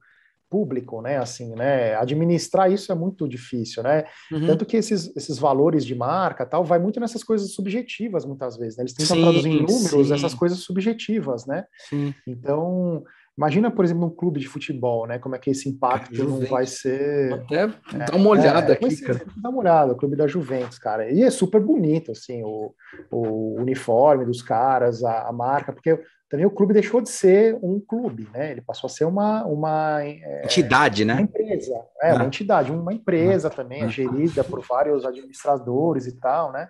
S2: público, né? Assim, né? Administrar isso é muito difícil, né? Uhum. Tanto que esses, esses valores de marca tal vai muito nessas coisas subjetivas muitas vezes. Né? Eles tentam sim, traduzir em números sim. essas coisas subjetivas, né?
S1: Sim.
S2: Então Imagina, por exemplo, num clube de futebol, né? Como é que esse impacto cara, não vai ser.
S1: Até é, dá uma olhada é, aqui, cara.
S2: Dá uma olhada, o clube da Juventus, cara. E é super bonito, assim, o, o uniforme dos caras, a, a marca, porque também o clube deixou de ser um clube, né? Ele passou a ser uma, uma
S1: é, entidade, né?
S2: Uma empresa, é, ah. uma entidade, uma empresa ah. também, ah. gerida por vários administradores e tal, né?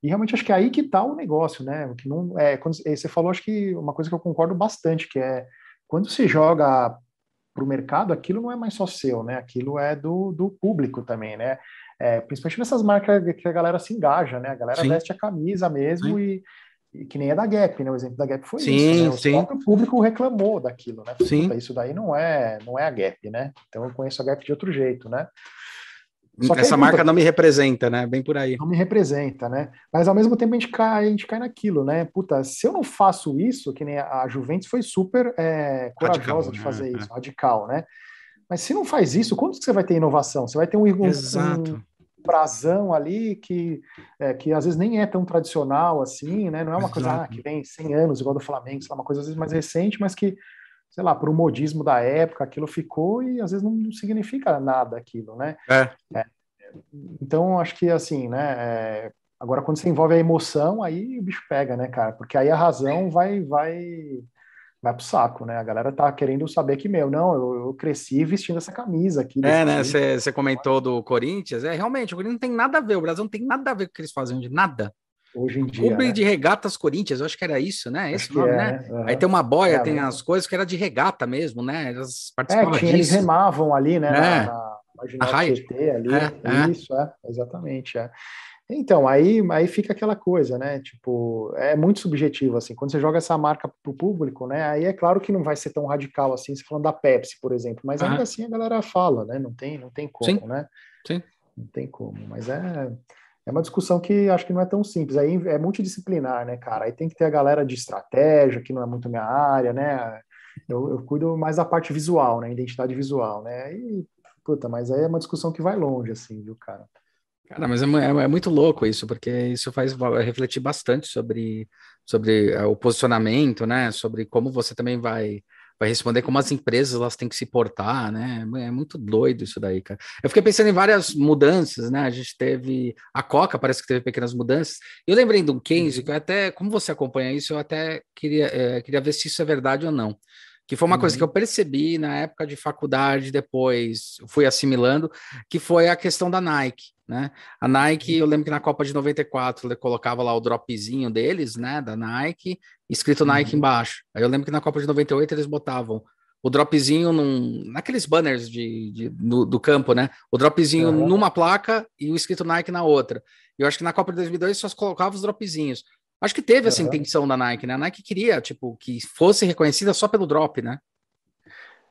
S2: E realmente acho que é aí que está o negócio, né? Que não é quando você falou, acho que uma coisa que eu concordo bastante, que é quando se joga para o mercado, aquilo não é mais só seu, né? Aquilo é do, do público também, né? É, principalmente nessas marcas que a galera se engaja, né? A galera Sim. veste a camisa mesmo e e que nem é da Gap, né? O exemplo da Gap foi
S1: sim,
S2: isso, né?
S1: O sim. próprio
S2: público reclamou daquilo, né?
S1: Sim.
S2: Isso daí não é, não é a Gap, né? Então eu conheço a Gap de outro jeito, né?
S1: Essa aí, marca não me representa, né? Bem por aí.
S2: Não me representa, né? Mas ao mesmo tempo a gente cai, a gente cai naquilo, né? Puta, se eu não faço isso, que nem a Juventus foi super é, corajosa radical, de fazer né? isso, é. radical, né? Mas se não faz isso, quando que você vai ter inovação? Você vai ter um, um,
S1: Exato.
S2: Brasão ali que, é, que às vezes nem é tão tradicional assim, né? Não é uma coisa ah, que vem 100 anos, igual do Flamengo, sei lá, uma coisa às vezes mais recente, mas que, sei lá, por um modismo da época, aquilo ficou e às vezes não significa nada aquilo, né? É. é. Então, acho que assim, né? É, agora, quando você envolve a emoção, aí o bicho pega, né, cara? Porque aí a razão vai, vai vai pro saco, né? A galera tá querendo saber que, meu, não, eu, eu cresci vestindo essa camisa aqui.
S1: É, né? Você comentou do Corinthians, é, realmente, o Corinthians não tem nada a ver, o Brasil não tem nada a ver com o que eles fazem de nada.
S2: Hoje em dia.
S1: Clube né? de regatas Corinthians, eu acho que era isso, né? Esse nome, é, né? Uhum. Aí tem uma boia, é, tem né? as coisas que era de regata mesmo, né? Eles
S2: participavam é, tinha, Eles remavam ali, né? É. Na, na, na, na ali. É, isso, é, exatamente. É. Então, aí, aí fica aquela coisa, né? Tipo, é muito subjetivo, assim. Quando você joga essa marca para o público, né? Aí é claro que não vai ser tão radical assim, se falando da Pepsi, por exemplo. Mas ainda assim a galera fala, né? Não tem, não tem como,
S1: Sim.
S2: né?
S1: Sim.
S2: Não tem como. Mas é, é uma discussão que acho que não é tão simples. Aí é multidisciplinar, né, cara? Aí tem que ter a galera de estratégia, que não é muito minha área, né? Eu, eu cuido mais da parte visual, né? Identidade visual, né? E, puta, mas aí é uma discussão que vai longe, assim, viu, cara?
S1: Cara, mas é, é, é, muito louco isso, porque isso faz refletir bastante sobre, sobre é, o posicionamento, né? Sobre como você também vai, vai responder, como as empresas elas têm que se portar, né? É muito doido isso daí, cara. Eu fiquei pensando em várias mudanças, né? A gente teve a Coca, parece que teve pequenas mudanças. Eu lembrei de um case que eu até, como você acompanha isso, eu até queria, é, queria ver se isso é verdade ou não que foi uma uhum. coisa que eu percebi na época de faculdade, depois fui assimilando, que foi a questão da Nike, né? A Nike, eu lembro que na Copa de 94 ele colocava lá o dropzinho deles, né, da Nike, escrito uhum. Nike embaixo. Aí eu lembro que na Copa de 98 eles botavam o dropzinho num, naqueles banners de, de no, do campo, né? O dropzinho uhum. numa placa e o escrito Nike na outra. Eu acho que na Copa de 2002 só colocava os dropzinhos. Acho que teve essa intenção da Nike, né? A Nike queria, tipo, que fosse reconhecida só pelo drop, né?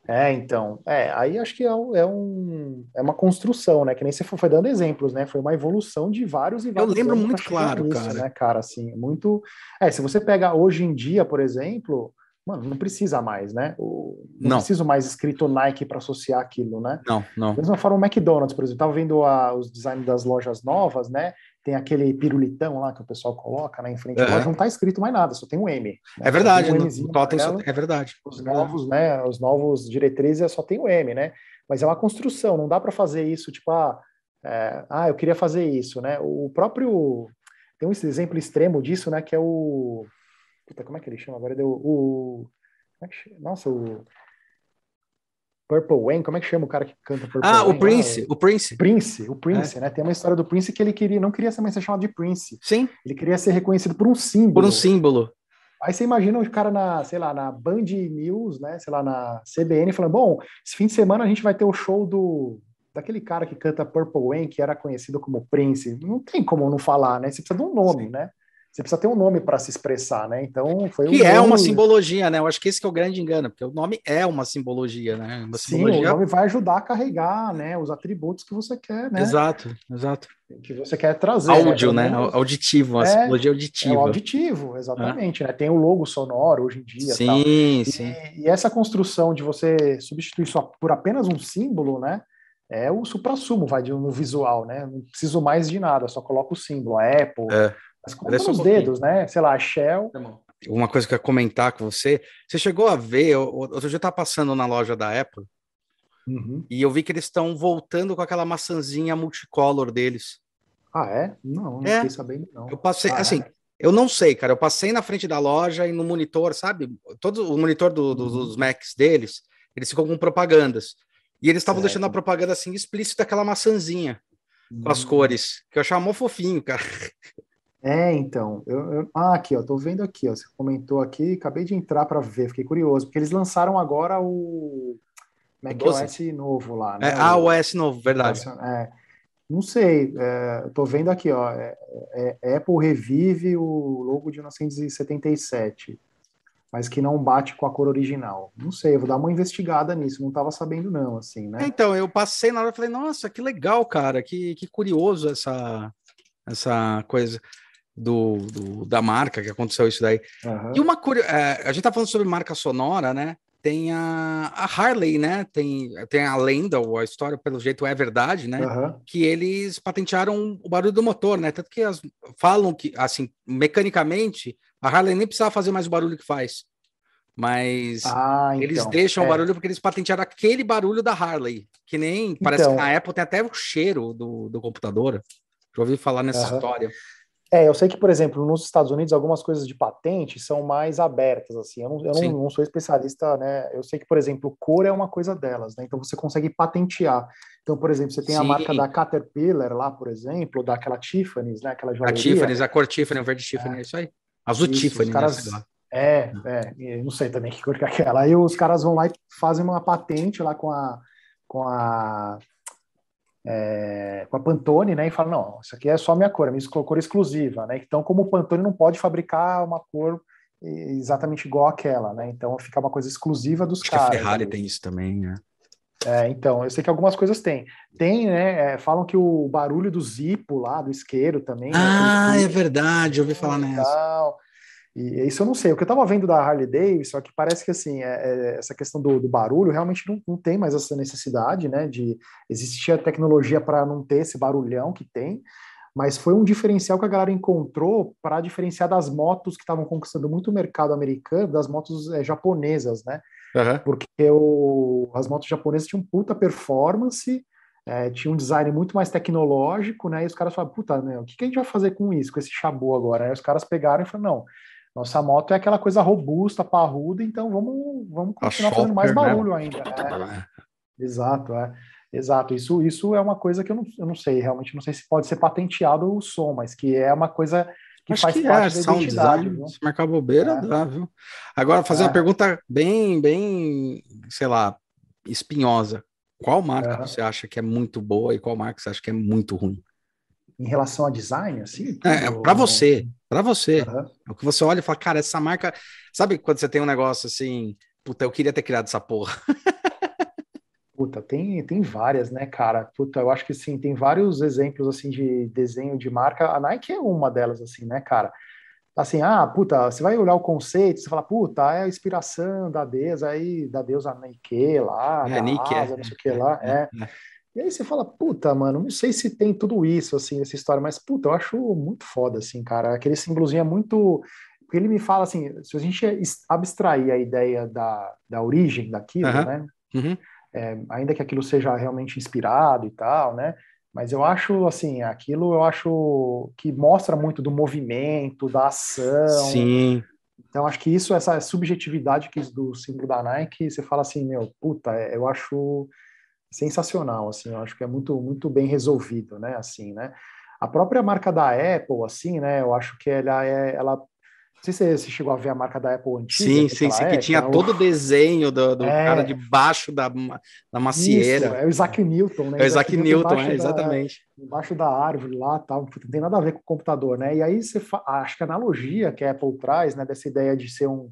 S2: É, então, é, aí acho que é, é, um, é uma construção, né? Que nem você foi, foi, dando exemplos, né? Foi uma evolução de vários e vários.
S1: Eu lembro muito claro, nisso, cara.
S2: Né, cara, assim, muito. É, se você pega hoje em dia, por exemplo, mano, não precisa mais, né? O, não, não. preciso mais escrito Nike para associar aquilo, né?
S1: Não, não. Da
S2: mesma forma, o McDonald's, por exemplo, tava vendo a, os designs das lojas novas, né? tem aquele pirulitão lá que o pessoal coloca né, em frente, uhum. não está escrito mais nada, só tem um M.
S1: Né? É verdade, um no totem só, é verdade.
S2: Os novos, né, os novos diretrizes é só tem o M, né? Mas é uma construção, não dá para fazer isso, tipo, ah, é, ah, eu queria fazer isso, né? O próprio tem um exemplo extremo disso, né, que é o Puta, como é que ele chama agora? Deu o, é nossa, o Purple Wayne, como é que chama o cara que canta Purple
S1: Ah, Wayne? o Prince, o Prince.
S2: Prince, o Prince, é. né? Tem uma história do Prince que ele queria, não queria mais ser chamado de Prince.
S1: Sim.
S2: Ele queria ser reconhecido por um símbolo.
S1: Por um símbolo.
S2: Aí você imagina o cara na, sei lá, na Band News, né? Sei lá, na CBN, falando: bom, esse fim de semana a gente vai ter o show do daquele cara que canta Purple Wayne, que era conhecido como Prince. Não tem como não falar, né? Você precisa de um nome, Sim. né? Você precisa ter um nome para se expressar, né? Então foi
S1: que é uma simbologia, né? Eu acho que esse que é o grande engano, porque o nome é uma simbologia, né? Uma
S2: Sim, o nome vai ajudar a carregar, né? Os atributos que você quer, né?
S1: Exato, exato.
S2: Que você quer trazer.
S1: Áudio, né? né? Auditivo, a é, simbologia auditiva. É o
S2: auditivo, exatamente, é. né? Tem o logo sonoro hoje em dia.
S1: Sim,
S2: tal.
S1: E, sim.
S2: E essa construção de você substituir só por apenas um símbolo, né? É o supra-sumo, vai no visual, né? Não preciso mais de nada, só coloco o símbolo, a Apple. É mas conta nos um dedos, né? Sei lá, Shell. Tá
S1: Uma coisa que eu ia comentar com você. Você chegou a ver, outro dia eu estava passando na loja da Apple uhum. e eu vi que eles estão voltando com aquela maçãzinha multicolor deles.
S2: Ah, é? Não, não é. fiquei sabendo, não.
S1: Eu passei, ah, assim, é. eu não sei, cara. Eu passei na frente da loja e no monitor, sabe? Todo o monitor do, do, uhum. dos Macs deles, eles ficam com propagandas. E eles estavam deixando a propaganda assim explícita aquela maçãzinha com as uhum. cores, que eu achava mó fofinho, cara.
S2: É, então, eu, eu, ah, aqui, ó, tô vendo aqui, ó, você comentou aqui, acabei de entrar para ver, fiquei curioso, porque eles lançaram agora o macOS novo lá, né?
S1: É, ah, o OS novo, verdade.
S2: É, não sei, é, tô vendo aqui, ó, é, é, Apple revive o logo de 1977, mas que não bate com a cor original. Não sei, vou dar uma investigada nisso, não tava sabendo não, assim, né?
S1: Então, eu passei na hora e falei, nossa, que legal, cara, que, que curioso essa, essa coisa do, do, da marca que aconteceu isso daí. Uhum. E uma curiosidade, é, a gente tá falando sobre marca sonora, né? tem a, a, Harley, né? Tem, tem a lenda, ou a história, pelo jeito, é verdade, né? Uhum. Que eles patentearam o barulho do motor, né? Tanto que as, falam que, assim, mecanicamente, a Harley nem precisava fazer mais o barulho que faz. Mas ah, então, eles deixam é. o barulho porque eles patentearam aquele barulho da Harley. Que nem. Parece então, que na Apple tem até o cheiro do, do computador. Já ouvi falar nessa uhum. história.
S2: É, eu sei que, por exemplo, nos Estados Unidos, algumas coisas de patente são mais abertas, assim. Eu não, eu não, não, sou especialista, né? Eu sei que, por exemplo, cor é uma coisa delas, né? Então você consegue patentear. Então, por exemplo, você tem Sim. a marca da Caterpillar lá, por exemplo, daquela Tiffany's, né? Aquela
S1: joalheria. A Tiffany's, a cor Tiffany, o verde Tiffany, é, é isso aí. Azul isso, Tiffany,
S2: caras, né? É, é, não sei também que cor que é aquela. Aí os caras vão lá e fazem uma patente lá com a, com a é, com a Pantone, né, e fala, não, isso aqui é só minha cor, é minha cor exclusiva, né, então como o Pantone não pode fabricar uma cor exatamente igual àquela, né, então fica uma coisa exclusiva dos
S1: Acho
S2: caras.
S1: Que a Ferrari né? tem isso também, né.
S2: É, então, eu sei que algumas coisas tem. Tem, né? É, falam que o barulho do zipo lá, do isqueiro também.
S1: Né, ah, né, é verdade, eu ouvi falar nessa. Tal.
S2: E isso eu não sei. O que eu estava vendo da Harley Davidson, que parece que assim, é, é, essa questão do, do barulho realmente não, não, tem mais essa necessidade, né? De existir a tecnologia para não ter esse barulhão que tem, mas foi um diferencial que a galera encontrou para diferenciar das motos que estavam conquistando muito o mercado americano, das motos é, japonesas, né? Uhum. Porque o, as motos japonesas tinham puta performance, é, tinha um design muito mais tecnológico, né? E os caras falaram, puta, né, o que, que a gente vai fazer com isso, com esse chabu agora? Aí os caras pegaram e falaram, não, nossa moto é aquela coisa robusta, parruda, então vamos, vamos continuar fazendo mais né? barulho ainda. É. Exato, é. Exato. Isso, isso é uma coisa que eu não, eu não sei, realmente não sei se pode ser patenteado o som, mas que é uma coisa que Acho faz que parte é, da identidade. Design,
S1: se marcar bobeira, é. dá, viu? Agora, fazer é. uma pergunta bem, bem, sei lá, espinhosa. Qual marca é. você acha que é muito boa e qual marca você acha que é muito ruim?
S2: Em relação a design, assim?
S1: É, é para você. Para você. Uhum. É o que você olha e fala, cara, essa marca. Sabe quando você tem um negócio assim, puta, eu queria ter criado essa porra.
S2: Puta, tem, tem várias, né, cara? Puta, eu acho que sim, tem vários exemplos assim de desenho de marca. A Nike é uma delas, assim, né, cara? Assim, ah, puta, você vai olhar o conceito, você fala, puta, é a inspiração da deusa aí, da deusa Nike lá, é, da Nike, asa, é, não sei o que lá, é. é. E aí você fala, puta, mano, não sei se tem tudo isso, assim, nessa história, mas, puta, eu acho muito foda, assim, cara. Aquele símbolozinho é muito. Ele me fala assim, se a gente abstrair a ideia da, da origem daquilo, uhum. né? Uhum. É, ainda que aquilo seja realmente inspirado e tal, né? Mas eu acho, assim, aquilo eu acho que mostra muito do movimento, da ação.
S1: Sim.
S2: Então, acho que isso, essa subjetividade que do símbolo da Nike, você fala assim, meu, puta, é, eu acho sensacional, assim, eu acho que é muito, muito bem resolvido, né, assim, né. A própria marca da Apple, assim, né, eu acho que ela é, ela não sei se você chegou a ver a marca da Apple antiga.
S1: Sim, sim, sim, é, que tinha que todo o desenho do, do é, cara debaixo da, da macieira. Isso,
S2: é o Isaac Newton, né?
S1: É o Isaac, Isaac Newton, é, exatamente.
S2: Da, embaixo da árvore lá, tal, não tem nada a ver com o computador, né? E aí você fa... acho que a analogia que a Apple traz, né, dessa ideia de ser um,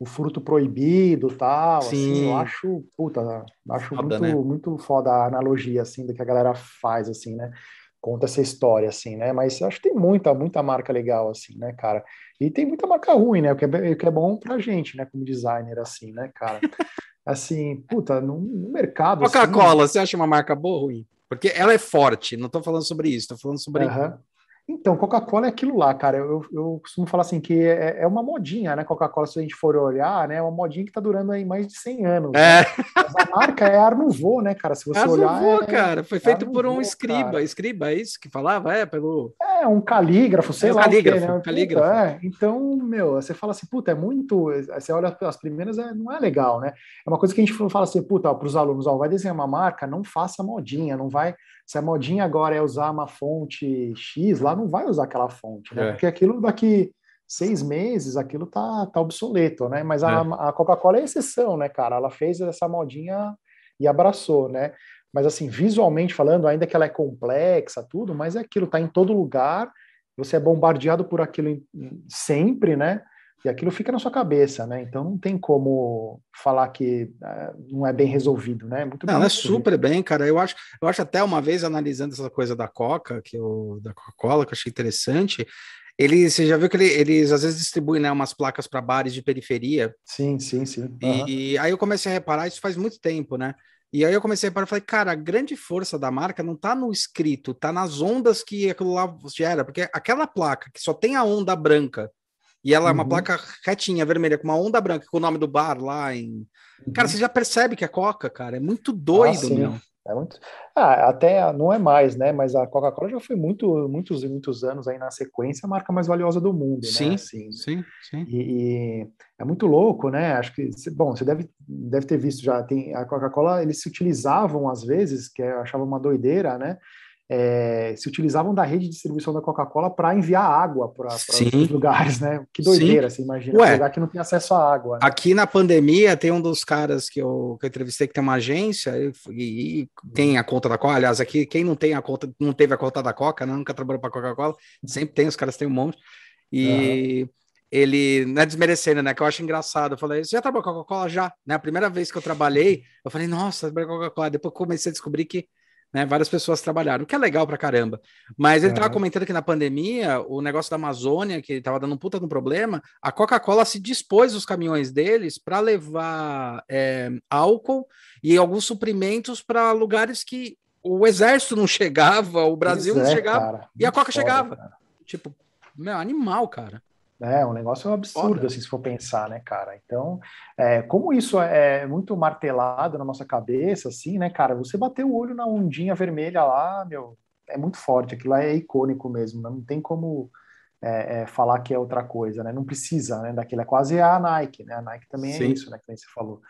S2: o fruto proibido tal, Sim. assim, eu acho, puta, acho foda, muito, né? muito foda a analogia, assim, do que a galera faz, assim, né? Conta essa história, assim, né? Mas acho que tem muita, muita marca legal, assim, né, cara? E tem muita marca ruim, né? O que é, o que é bom pra gente, né, como designer, assim, né, cara? Assim, puta, no, no mercado.
S1: Coca-Cola, assim, você acha uma marca boa ou ruim? Porque ela é forte, não tô falando sobre isso, tô falando sobre.
S2: Uhum. Então, Coca-Cola é aquilo lá, cara. Eu, eu costumo falar assim que é, é uma modinha, né? Coca-Cola, se a gente for olhar, né? É uma modinha que tá durando aí mais de 100 anos.
S1: É.
S2: Né? a marca é Arnuvô, né, cara? Se você olhar.
S1: É, cara. Foi feito por um escriba. Cara. Escriba, é isso que falava? É, pelo.
S2: É, um calígrafo, sei é, lá.
S1: Calígrafo,
S2: que, né?
S1: calígrafo.
S2: É. Então, meu, você fala assim, puta, é muito. Você olha as primeiras, é, não é legal, né? É uma coisa que a gente fala assim, puta, para os alunos, ó, vai desenhar uma marca, não faça modinha, não vai se a modinha agora é usar uma fonte X, lá não vai usar aquela fonte, né? É. Porque aquilo daqui seis meses, aquilo tá, tá obsoleto, né? Mas a, é. a Coca-Cola é exceção, né, cara? Ela fez essa modinha e abraçou, né? Mas assim, visualmente falando, ainda que ela é complexa, tudo, mas é aquilo, tá em todo lugar, você é bombardeado por aquilo sempre, né? E aquilo fica na sua cabeça, né? Então não tem como falar que uh, não é bem resolvido, né?
S1: Muito não, é super bem, cara. Eu acho, eu acho até uma vez analisando essa coisa da Coca, que eu, da Coca-Cola, que eu achei interessante. Eles, você já viu que ele, eles às vezes distribuem né, umas placas para bares de periferia?
S2: Sim, sim, sim.
S1: Uhum. E, e, aí eu comecei a reparar, isso faz muito tempo, né? E aí eu comecei a reparar, falei, cara, a grande força da marca não tá no escrito, tá nas ondas que aquilo lá gera, porque aquela placa que só tem a onda branca, e ela uhum. é uma uhum. placa retinha, vermelha, com uma onda branca, com o nome do bar lá em. Uhum. Cara, você já percebe que é Coca, cara. É muito doido, ah, meu.
S2: É muito... ah, até não é mais, né? Mas a Coca-Cola já foi muito, muitos muitos anos aí na sequência a marca mais valiosa do mundo,
S1: sim,
S2: né?
S1: Assim, sim, sim.
S2: E, e, é muito louco, né? Acho que, bom, você deve, deve ter visto já, tem a Coca-Cola, eles se utilizavam às vezes, que eu achava uma doideira, né? É, se utilizavam da rede de distribuição da Coca-Cola para enviar água para os lugares, né? Que doideira, Sim. você imagina, Ué, um lugar que não tem acesso à água.
S1: Né? Aqui na pandemia tem um dos caras que eu, que eu entrevistei que tem uma agência e, e, tem a conta da Coca. Aliás, aqui quem não tem a conta, não teve a conta da Coca, né? nunca trabalhou para Coca-Cola, sempre tem, os caras têm um monte. E uhum. ele, não é desmerecendo, né? Que eu acho engraçado. Eu falei, você já trabalhou com Coca-Cola? Já, né? A primeira vez que eu trabalhei, eu falei, nossa, trabalhei com Coca-Cola. Depois comecei a descobrir que né? Várias pessoas trabalharam, o que é legal pra caramba. Mas ele estava é. comentando que na pandemia, o negócio da Amazônia, que estava dando um puta no problema, a Coca-Cola se dispôs os caminhões deles para levar é, álcool e alguns suprimentos para lugares que o exército não chegava, o Brasil não é, chegava, cara, e a Coca foda, chegava. Cara. Tipo, meu, animal, cara.
S2: É um negócio absurdo, assim, se for pensar, né, cara? Então, é, como isso é muito martelado na nossa cabeça, assim, né, cara? Você bater o olho na ondinha vermelha lá, meu, é muito forte. Aquilo lá é icônico mesmo, né? não tem como é, é, falar que é outra coisa, né? Não precisa, né? Daquilo é quase a Nike, né? A Nike também é Sim. é isso, né? Que você falou.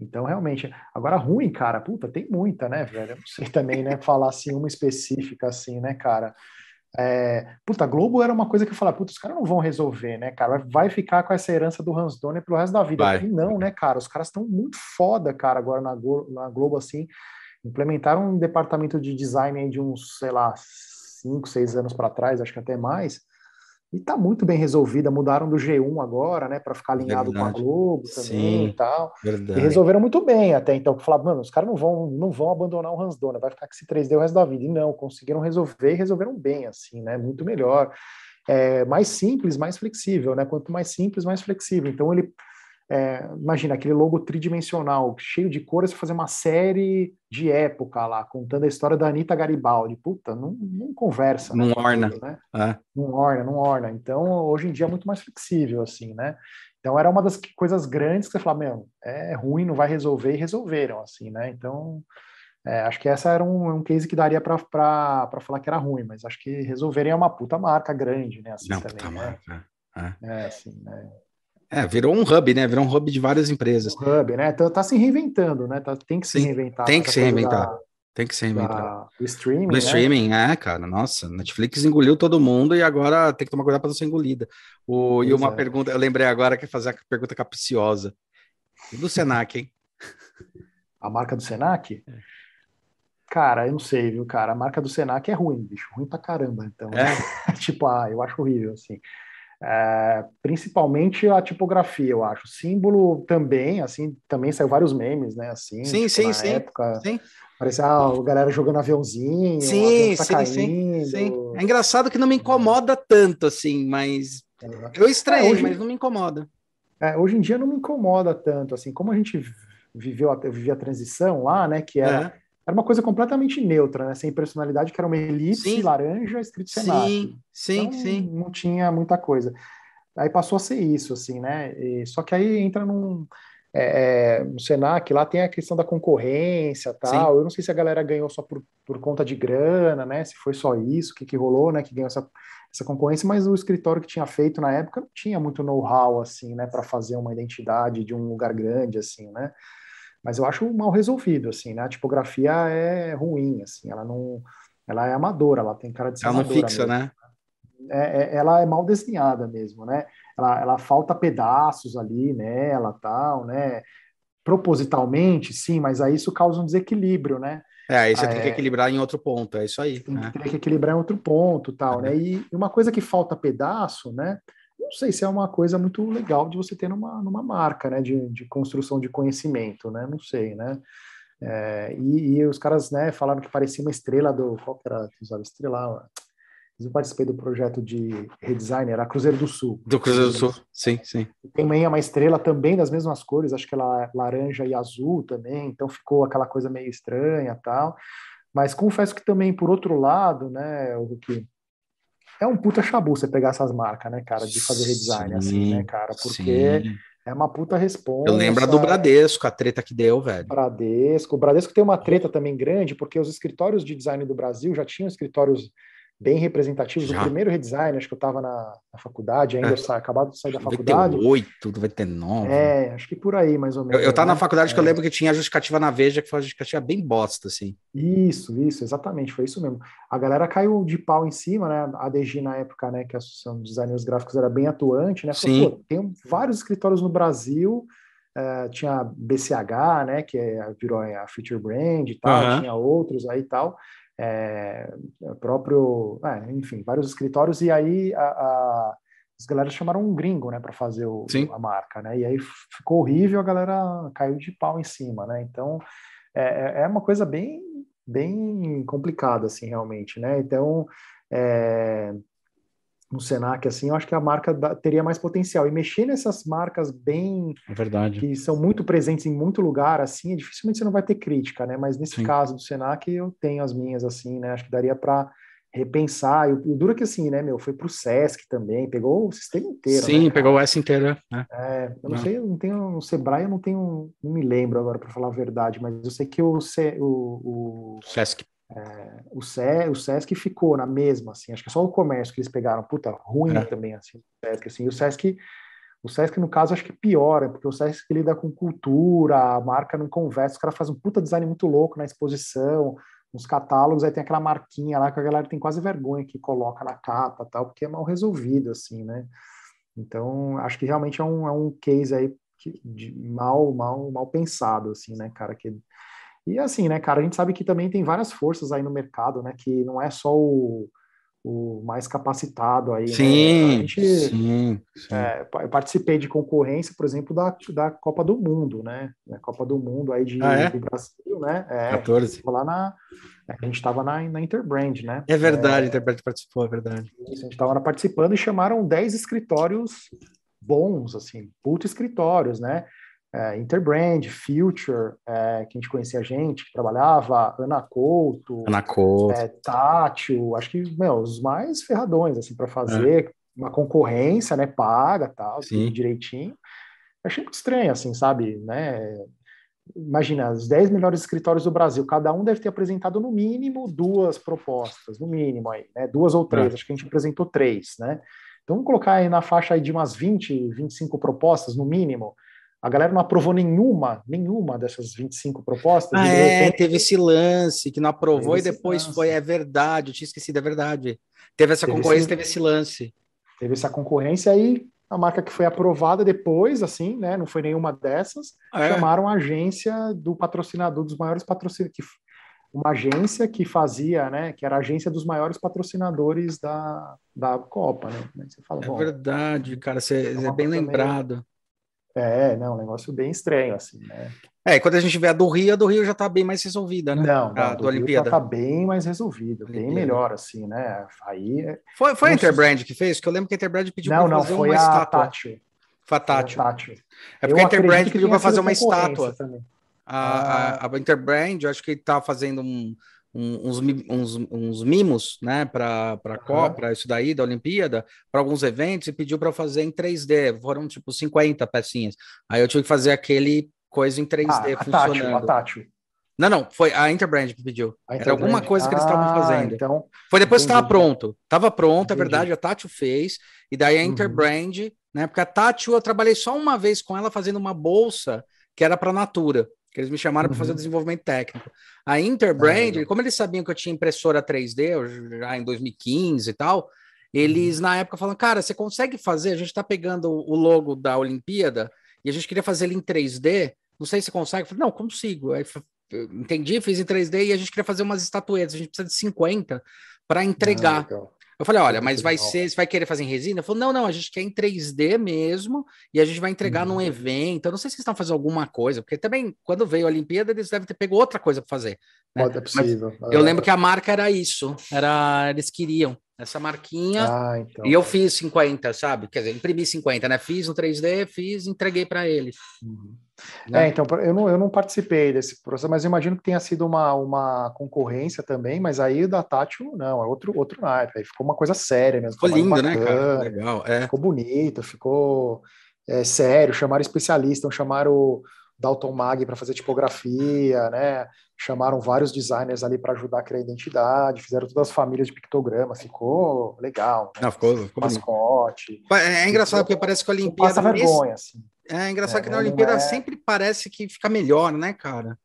S2: Então, realmente, agora ruim, cara, puta, tem muita, né, velho? Eu não sei também, né, falar assim, uma específica, assim, né, cara? É, puta, Globo era uma coisa que eu falava, puta, os caras não vão resolver, né, cara? Vai ficar com essa herança do Hans Donner pelo resto da vida. E não, né, cara? Os caras estão muito foda, cara, agora na Globo, na Globo, assim. Implementaram um departamento de design aí de uns, sei lá, cinco, seis anos para trás, acho que até mais e está muito bem resolvida. Mudaram do G1 agora, né, para ficar alinhado verdade. com a Globo também Sim, e tal. Verdade. E resolveram muito bem até então. Falaram, mano, os caras não vão, não vão abandonar o Hans Donner, vai ficar com esse 3D o resto da vida. E não, conseguiram resolver e resolveram bem, assim, né? Muito melhor. É, mais simples, mais flexível, né? Quanto mais simples, mais flexível. Então ele é, imagina aquele logo tridimensional, cheio de cores, fazer uma série de época lá, contando a história da Anitta Garibaldi. Puta, não, não conversa.
S1: Não né, orna. Né?
S2: É. Não orna, não orna. Então, hoje em dia é muito mais flexível, assim, né? Então, era uma das coisas grandes que você fala, meu, é ruim, não vai resolver, e resolveram, assim, né? Então, é, acho que essa era um, um case que daria para falar que era ruim, mas acho que resolverem é uma puta marca grande, né? Assim,
S1: não,
S2: também,
S1: puta
S2: né?
S1: marca.
S2: É. é, assim, né?
S1: É, virou um hub, né? Virou um hub de várias empresas. Um
S2: hub, né? Tá, tá se reinventando, né? Tá, tem que se Sim, reinventar.
S1: Tem que se reinventar. Da, tem que se reinventar.
S2: o streaming. O
S1: né? streaming, é, cara. Nossa, Netflix engoliu todo mundo e agora tem que tomar cuidado para não ser engolida. O, e uma é. pergunta, eu lembrei agora que é fazer a pergunta capciosa. E do Senac, hein?
S2: A marca do Senac? É. Cara, eu não sei, viu, cara? A marca do Senac é ruim, bicho. Ruim pra caramba. Então, é. tipo, ah, eu acho horrível, assim. É, principalmente a tipografia, eu acho. Símbolo também, assim, também saiu vários memes, né? Assim,
S1: sim, tipo, sim, sim, época,
S2: sim. Parecia ah, a galera jogando aviãozinho,
S1: sim, tá sim, caindo. sim, sim. É engraçado que não me incomoda tanto, assim, mas eu estranhei, é, hoje... mas não me incomoda.
S2: É, hoje em dia não me incomoda tanto, assim, como a gente viveu a, vivia a transição lá, né? Que era era uma coisa completamente neutra, né? Sem personalidade, que era uma elipse sim. laranja escrito Senac.
S1: Sim, sim, então, sim.
S2: Não tinha muita coisa. Aí passou a ser isso, assim, né? E, só que aí entra num. É, é, no Senac, lá tem a questão da concorrência tal. Sim. Eu não sei se a galera ganhou só por, por conta de grana, né? Se foi só isso, o que, que rolou, né? Que ganhou essa, essa concorrência, mas o escritório que tinha feito na época não tinha muito know-how, assim, né? Para fazer uma identidade de um lugar grande, assim, né? Mas eu acho mal resolvido, assim, né? A tipografia é ruim, assim, ela não, ela é amadora, ela tem cara de ser
S1: ela não fixa,
S2: mesmo.
S1: né?
S2: É, é, ela é mal desenhada mesmo, né? Ela, ela falta pedaços ali nela, tal, né? Propositalmente, sim, mas aí isso causa um desequilíbrio, né?
S1: É, aí você é, tem que equilibrar em outro ponto, é isso aí.
S2: Tem, né? tem que equilibrar em outro ponto, tal, né? E uma coisa que falta pedaço, né? Não sei se é uma coisa muito legal de você ter numa, numa marca, né, de, de construção de conhecimento, né, não sei, né, é, e, e, os caras, né, falaram que parecia uma estrela do, qual que era usava estrela? Eu participei do projeto de redesign, era Cruzeiro do Sul.
S1: Do Cruzeiro do Sul, sim, sim.
S2: Tem uma estrela também das mesmas cores, acho que ela laranja e azul também, então ficou aquela coisa meio estranha tal. Mas confesso que também, por outro lado, né, o que é um puta chabu você pegar essas marcas, né, cara, de fazer redesign, sim, assim, né, cara, porque sim. é uma puta resposta.
S1: Eu lembro do Bradesco, a treta que deu, velho.
S2: Bradesco. O Bradesco tem uma treta também grande, porque os escritórios de design do Brasil já tinham escritórios bem representativos. Já. O primeiro redesign, acho que eu estava na, na, faculdade, ainda é. acabado de sair da faculdade.
S1: 98, vai ter 9.
S2: É, acho que por aí, mais ou menos.
S1: Eu, eu tava né? na faculdade é. que eu é. lembro que tinha a justificativa na Veja, que foi uma justificativa bem bosta, assim.
S2: Isso, isso, exatamente, foi isso mesmo. A galera caiu de pau em cima, né? A DG na época, né, que a Associação de Designers Gráficos era bem atuante, né?
S1: Falou, Sim.
S2: tem vários escritórios no Brasil, uh, tinha BCH, né, que é, virou a Future Brand e tal, uhum. tinha outros aí e tal, é, próprio, é, enfim, vários escritórios, e aí a, a, as galera chamaram um gringo, né, para fazer o, a marca, né, e aí ficou horrível, a galera caiu de pau em cima, né, então é, é, é uma coisa bem, bem complicada, assim, realmente, né, então é, no Senac, assim, eu acho que a marca da, teria mais potencial. E mexer nessas marcas bem...
S1: É verdade.
S2: Que são muito presentes em muito lugar, assim, dificilmente você não vai ter crítica, né? Mas nesse Sim. caso do Senac, eu tenho as minhas, assim, né? Acho que daria para repensar. E o duro é que, assim, né, meu, foi para o Sesc também, pegou o sistema inteiro.
S1: Sim,
S2: né,
S1: pegou o S inteiro,
S2: né? É, eu não, não, sei, eu não tenho, no Sebrae eu não tenho, não me lembro agora, para falar a verdade, mas eu sei que o, o, o
S1: Sesc
S2: é, o, o Sesc ficou na mesma, assim, acho que é só o comércio que eles pegaram, puta, ruim é. também, assim, o Sesc, assim, o Sesc, o Sesc, no caso, acho que piora, porque o Sesc lida com cultura, a marca não conversa, os caras fazem um puta design muito louco na exposição, nos catálogos, aí tem aquela marquinha lá que a galera tem quase vergonha que coloca na capa tal, porque é mal resolvido, assim, né? Então, acho que realmente é um, é um case aí que, de mal, mal, mal pensado, assim, né, cara, que e assim, né, cara, a gente sabe que também tem várias forças aí no mercado, né, que não é só o, o mais capacitado aí.
S1: Sim,
S2: né?
S1: gente, sim, sim.
S2: É, eu participei de concorrência, por exemplo, da, da Copa do Mundo, né? A Copa do Mundo aí de,
S1: ah, é?
S2: do Brasil, né?
S1: É, 14.
S2: Lá na, a gente estava na, na Interbrand, né?
S1: É verdade, é, Interbrand participou, é verdade.
S2: Isso, a gente estava participando e chamaram 10 escritórios bons, assim, puto escritórios, né? É, Interbrand, Future, é, que a gente conhecia a gente, que trabalhava, Ana Couto,
S1: Ana Couto.
S2: É, Tátil, acho que, meu, os mais ferradões, assim, para fazer é. uma concorrência, né, paga, tal, tudo direitinho. Achei muito estranho, assim, sabe, né, imagina, os 10 melhores escritórios do Brasil, cada um deve ter apresentado no mínimo duas propostas, no mínimo aí, né, duas ou três, é. acho que a gente apresentou três, né, então vamos colocar aí na faixa aí de umas 20, 25 propostas, no mínimo, a galera não aprovou nenhuma, nenhuma dessas 25 propostas.
S1: Ah, é, repente... teve esse lance que não aprovou teve e depois foi, é verdade, eu tinha esquecido, é verdade. Teve essa teve concorrência, esse... teve esse lance.
S2: Teve essa concorrência aí, a marca que foi aprovada depois, assim, né, não foi nenhuma dessas, é. chamaram a agência do patrocinador, dos maiores patrocinadores, uma agência que fazia, né, que era a agência dos maiores patrocinadores da, da Copa, né? Você
S1: fala, é verdade, cara, você é, é bem lembrado.
S2: É, não, um negócio bem estranho, assim, né?
S1: É, quando a gente vê a do Rio, a do Rio já tá bem mais resolvida, né?
S2: Não, não a do, do Olimpíada. tá bem mais resolvida, bem melhor, assim, né? Aí... É
S1: foi, foi a Interbrand que fez? Que eu lembro que a Interbrand pediu
S2: não, para fazer não, uma estátua. Tátil.
S1: Foi a Tátil. É porque eu a Interbrand pediu para fazer uma estátua.
S2: Também.
S1: A, a, a Interbrand, eu acho que ele tá fazendo um, uns, uns, uns mimos, né, para a Copa, para isso daí, da Olimpíada, para alguns eventos, e pediu para fazer em 3D. Foram tipo 50 pecinhas. Aí eu tive que fazer aquele coisa em 3D ah, funcionando. A tátil, Não, não, foi a Interbrand que pediu. Era alguma coisa que eles estavam ah, fazendo.
S2: Então,
S1: foi depois entendi. que estava pronto. Estava pronto, é verdade, a Tátil fez, e daí a uhum. Interbrand, uhum. né? Porque a Tátil eu trabalhei só uma vez com ela fazendo uma bolsa que era para Natura que eles me chamaram uhum. para fazer o desenvolvimento técnico. A Interbrand, ah, como eles sabiam que eu tinha impressora 3D já em 2015 e tal, eles uhum. na época falaram, cara, você consegue fazer? A gente está pegando o logo da Olimpíada e a gente queria fazer ele em 3D. Não sei se consegue. Eu falei, não, consigo. Aí, entendi, fiz em 3D e a gente queria fazer umas estatuetas. A gente precisa de 50 para entregar. Ah, eu falei, olha, mas vai ser, você vai querer fazer em resina? Ele falou, não, não, a gente quer em 3D mesmo e a gente vai entregar uhum. num evento. Eu não sei se vocês estão fazendo alguma coisa, porque também, quando veio a Olimpíada, eles devem ter pego outra coisa para fazer.
S2: Né? Pode, é possível.
S1: Mas eu lembro que a marca era isso, era, eles queriam. essa marquinha, ah, então. e eu fiz 50, sabe? Quer dizer, imprimi 50, né? Fiz no 3D, fiz, entreguei para ele.
S2: Uhum. Né? É, então, eu não, eu não participei desse processo, mas imagino que tenha sido uma, uma concorrência também, mas aí da Tátil, não, é outro, outro naipe, aí ficou uma coisa séria mesmo.
S1: Ficou lindo, bacana, né, cara? Legal, é.
S2: Ficou bonito, ficou é, sério, chamaram especialista, chamaram o Dalton Mag para fazer tipografia, né? Chamaram vários designers ali para ajudar a criar identidade, fizeram todas as famílias de pictograma, ficou legal.
S1: Né? Não, ficou, ficou
S2: mascote.
S1: É, é engraçado ficou, porque parece que a Olimpíada.
S2: Passa vergonha, assim.
S1: É engraçado é, que na Olimpíada é... sempre parece que fica melhor, né, cara?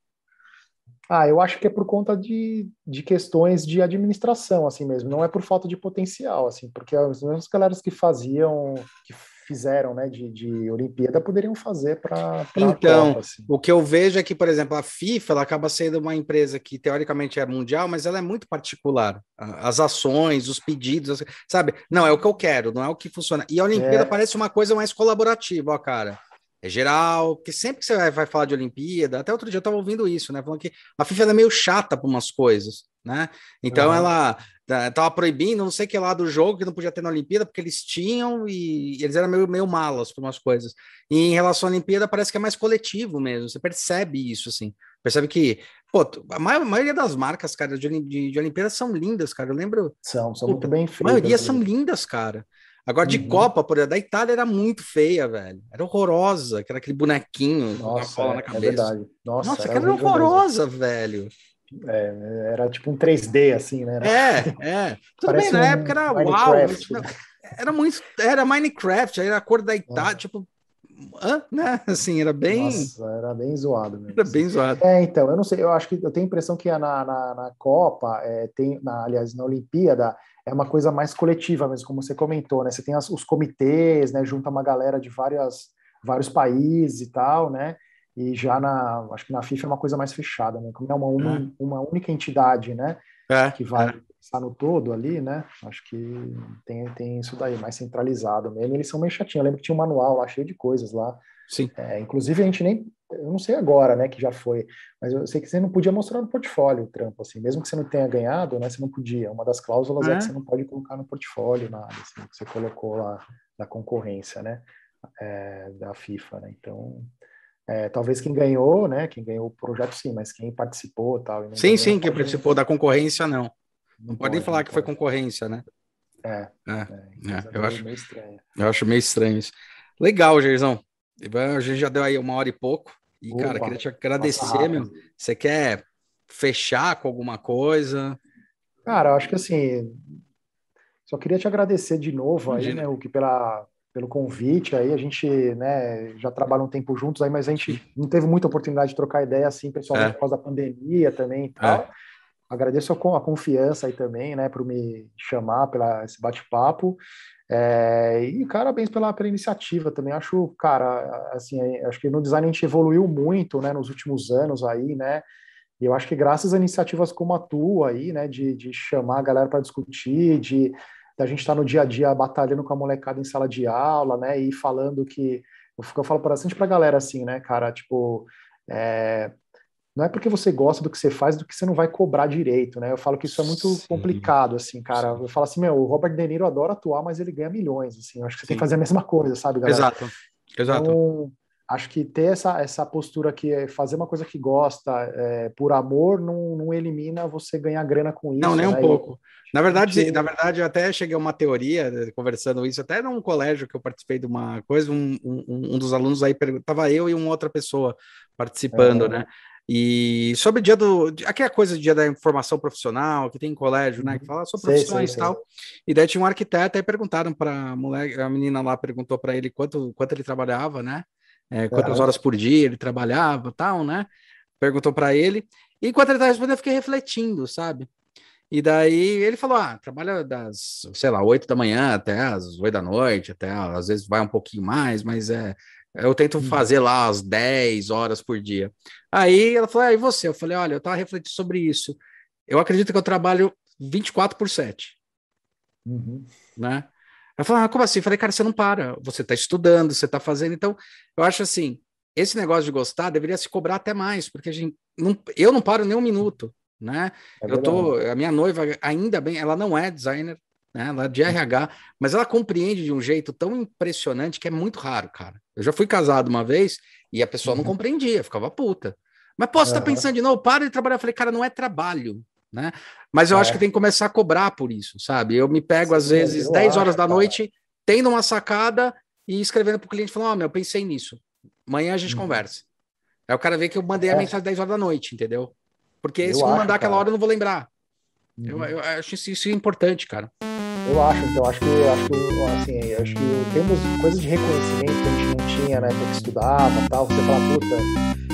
S2: Ah, eu acho que é por conta de, de questões de administração, assim mesmo. Não é por falta de potencial, assim, porque as mesmas galeras que faziam, que fizeram, né, de, de Olimpíada, poderiam fazer para
S1: Então, Copa, assim. o que eu vejo é que, por exemplo, a FIFA ela acaba sendo uma empresa que teoricamente é mundial, mas ela é muito particular. As ações, os pedidos, sabe? Não, é o que eu quero, não é o que funciona. E a Olimpíada é. parece uma coisa mais colaborativa, ó, cara é geral, porque sempre que você vai, vai, falar de Olimpíada, até outro dia eu estava ouvindo isso, né? Falando que a FIFA é meio chata para umas coisas, né? Então uhum. ela estava proibindo não sei que lá do jogo que não podia ter na Olimpíada, porque eles tinham e, e eles eram meio, meio malas para umas coisas. E em relação à Olimpíada, parece que é mais coletivo mesmo, você percebe isso, assim. Percebe que, pô, a maioria das marcas, cara, de, de, de Olimpíada são lindas, cara. Eu lembro.
S2: São, são muito bem feitas.
S1: A maioria são lindas, cara. Agora, de uhum. Copa, por exemplo, da Itália era muito feia, velho. Era horrorosa, que era aquele bonequinho
S2: Nossa, com a é, na cabeça. É verdade.
S1: Nossa, Nossa era, era horrorosa, mesmo. velho.
S2: É, era tipo um 3D, assim, né?
S1: É, é. Tudo Parece bem, na um época era Minecraft. uau. Mas, era muito. Era Minecraft, era a cor da Itália, tipo. Hã? Né? Assim, era bem.
S2: Nossa, era bem zoado mesmo.
S1: Era assim. bem zoado.
S2: É, então, eu não sei, eu acho que eu tenho a impressão que na, na, na Copa, é, tem, na, aliás, na Olimpíada, é uma coisa mais coletiva mesmo, como você comentou, né? Você tem as, os comitês, né? Junta uma galera de várias, vários países e tal, né? E já na, acho que na FIFA é uma coisa mais fechada, né? Como é uma, uma, é. uma única entidade, né? É, que vai é. estar no todo ali, né? Acho que tem, tem isso daí, mais centralizado mesmo. Eles são meio chatinhos. Eu lembro que tinha um manual lá cheio de coisas lá.
S1: Sim.
S2: É, inclusive, a gente nem. Eu não sei agora, né, que já foi, mas eu sei que você não podia mostrar no portfólio o trampo, assim, mesmo que você não tenha ganhado, né, você não podia. Uma das cláusulas é, é que você não pode colocar no portfólio nada, assim, que você colocou lá da concorrência, né, é, da FIFA, né. Então, é, talvez quem ganhou, né, quem ganhou o projeto sim, mas quem participou tal.
S1: sim, ganhou, sim, quem participou da concorrência não. Não, não pode nem falar que foi concorrência, né?
S2: É,
S1: é, é, é eu acho meio estranho. Eu acho meio estranho isso. Legal, Geizão. A gente já deu aí uma hora e pouco. E, Opa, cara, queria te agradecer, meu. Você quer fechar com alguma coisa?
S2: Cara, eu acho que assim. Só queria te agradecer de novo Imagina. aí, né, o que pela, pelo convite aí. A gente, né, já trabalha um tempo juntos aí, mas a gente não teve muita oportunidade de trocar ideia assim, pessoalmente, é. por causa da pandemia também e tal. É. Agradeço a, confiança aí também, né, por me chamar pela esse bate-papo. É, e parabéns pela, pela iniciativa também. Acho, cara, assim, é, acho que no design a gente evoluiu muito, né, nos últimos anos aí, né? E eu acho que graças a iniciativas como a tua aí, né, de, de chamar a galera para discutir, de da gente estar tá no dia a dia batalhando com a molecada em sala de aula, né, e falando que eu, eu falo bastante para a galera assim, né, cara, tipo, é, não é porque você gosta do que você faz do que você não vai cobrar direito, né? Eu falo que isso é muito Sim. complicado, assim, cara. Eu falo assim, meu, o Robert De Niro adora atuar, mas ele ganha milhões, assim. Eu acho que você Sim. tem que fazer a mesma coisa, sabe, galera?
S1: Exato, exato. Então,
S2: acho que ter essa, essa postura que é fazer uma coisa que gosta é, por amor não, não elimina você ganhar grana com isso.
S1: Não, nem né? um pouco. Na verdade, na verdade, eu até cheguei a uma teoria, né, conversando isso, até num colégio que eu participei de uma coisa, um, um, um dos alunos aí, estava eu e uma outra pessoa participando, é. né? E sobre o dia do. Aquela coisa do dia da informação profissional, que tem em colégio, né? Que fala sobre profissões sei, e tal. E daí tinha um arquiteto, aí perguntaram para a mulher, a menina lá perguntou para ele quanto, quanto ele trabalhava, né? É, quantas horas por dia ele trabalhava tal, né? Perguntou para ele. E enquanto ele estava respondendo, eu fiquei refletindo, sabe? E daí ele falou: ah, trabalha das, sei lá, oito da manhã até as oito da noite, até às vezes vai um pouquinho mais, mas é, eu tento uhum. fazer lá as 10 horas por dia. Aí ela falou: ah, e você? Eu falei: olha, eu estava refletindo sobre isso. Eu acredito que eu trabalho 24 por 7. Uhum. Né? Ela falou: ah, como assim? Eu falei: cara, você não para. Você está estudando, você está fazendo. Então, eu acho assim: esse negócio de gostar deveria se cobrar até mais, porque a gente não, eu não paro nem um minuto. Né? É eu tô, a minha noiva, ainda bem, ela não é designer, né? Ela é de RH, mas ela compreende de um jeito tão impressionante que é muito raro, cara. Eu já fui casado uma vez e a pessoa uhum. não compreendia, ficava puta. Mas posso estar uhum. pensando de novo, para de trabalhar. Eu falei, cara, não é trabalho, né? Mas eu é. acho que tem que começar a cobrar por isso, sabe? Eu me pego, Sim, às vezes, 10 acho, horas da cara. noite, tendo uma sacada e escrevendo para o cliente, falando, ó, oh, meu, eu pensei nisso. Amanhã a gente uhum. conversa. Aí o cara vê que eu mandei é. a mensagem 10 horas da noite, entendeu? Porque eu se eu mandar aquela hora, eu não vou lembrar. Uhum. Eu, eu, acho isso, importante, cara.
S2: Eu acho, então, acho que, acho que, assim, acho que temos coisas de reconhecimento que a gente não tinha na época que estudava e tal. Você fala, puta,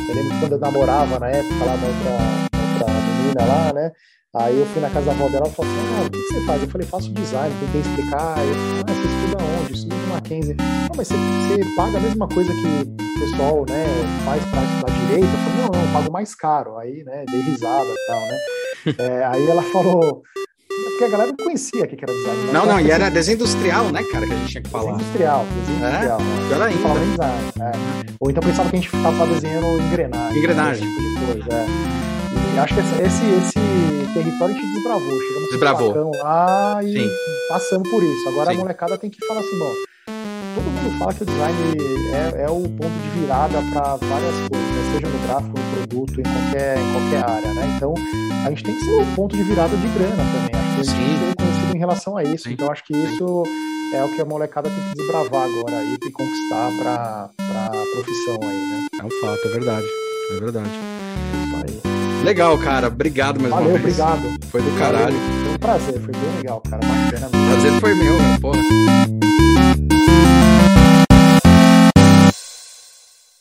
S2: eu lembro quando eu namorava na época lá, outra, outra menina lá, né? Aí eu fui na casa da avó dela e falou assim: ah, o que você faz? Eu falei, faço design, tentei explicar. Eu falei, ah, você estuda onde? Estuda no Mackenzie. Não, mas você, você paga a mesma coisa que o pessoal né, faz para estudar direito? Eu falei, não, não, eu pago mais caro. Aí, né, dei risada e tal, né? É, aí ela falou, porque a galera não conhecia o que era design.
S1: Né? Não, não, e era desenho industrial, né, cara, que a gente tinha que falar.
S2: Desenho industrial, desenho é? industrial. Né? Pior ainda. Design, é. Ou então pensava que a gente ficava desenhando engrenagem.
S1: Engrenagem. Né, tipo
S2: coisa, é. E acho que esse, esse, território a gente desbravou. Chegamos
S1: desbravou.
S2: lá e Sim. passando por isso. Agora Sim. a molecada tem que falar assim, bom, todo mundo fala que o design é, é o ponto de virada para várias coisas, né? seja no gráfico, no produto, em qualquer, em qualquer área, né? Então, a gente tem que ser o ponto de virada de grana também. Acho que a gente tem reconhecido em relação a isso. Sim. Então, acho que isso é o que a molecada tem que desbravar agora aí e conquistar para a profissão aí, né?
S1: É um fato, é verdade. É verdade. Legal, cara. Obrigado mais
S2: Valeu,
S1: uma
S2: vez. obrigado.
S1: Foi do caralho.
S2: Foi um prazer, foi bem legal, cara. Bacana.
S1: Prazer foi meu, né? Porra.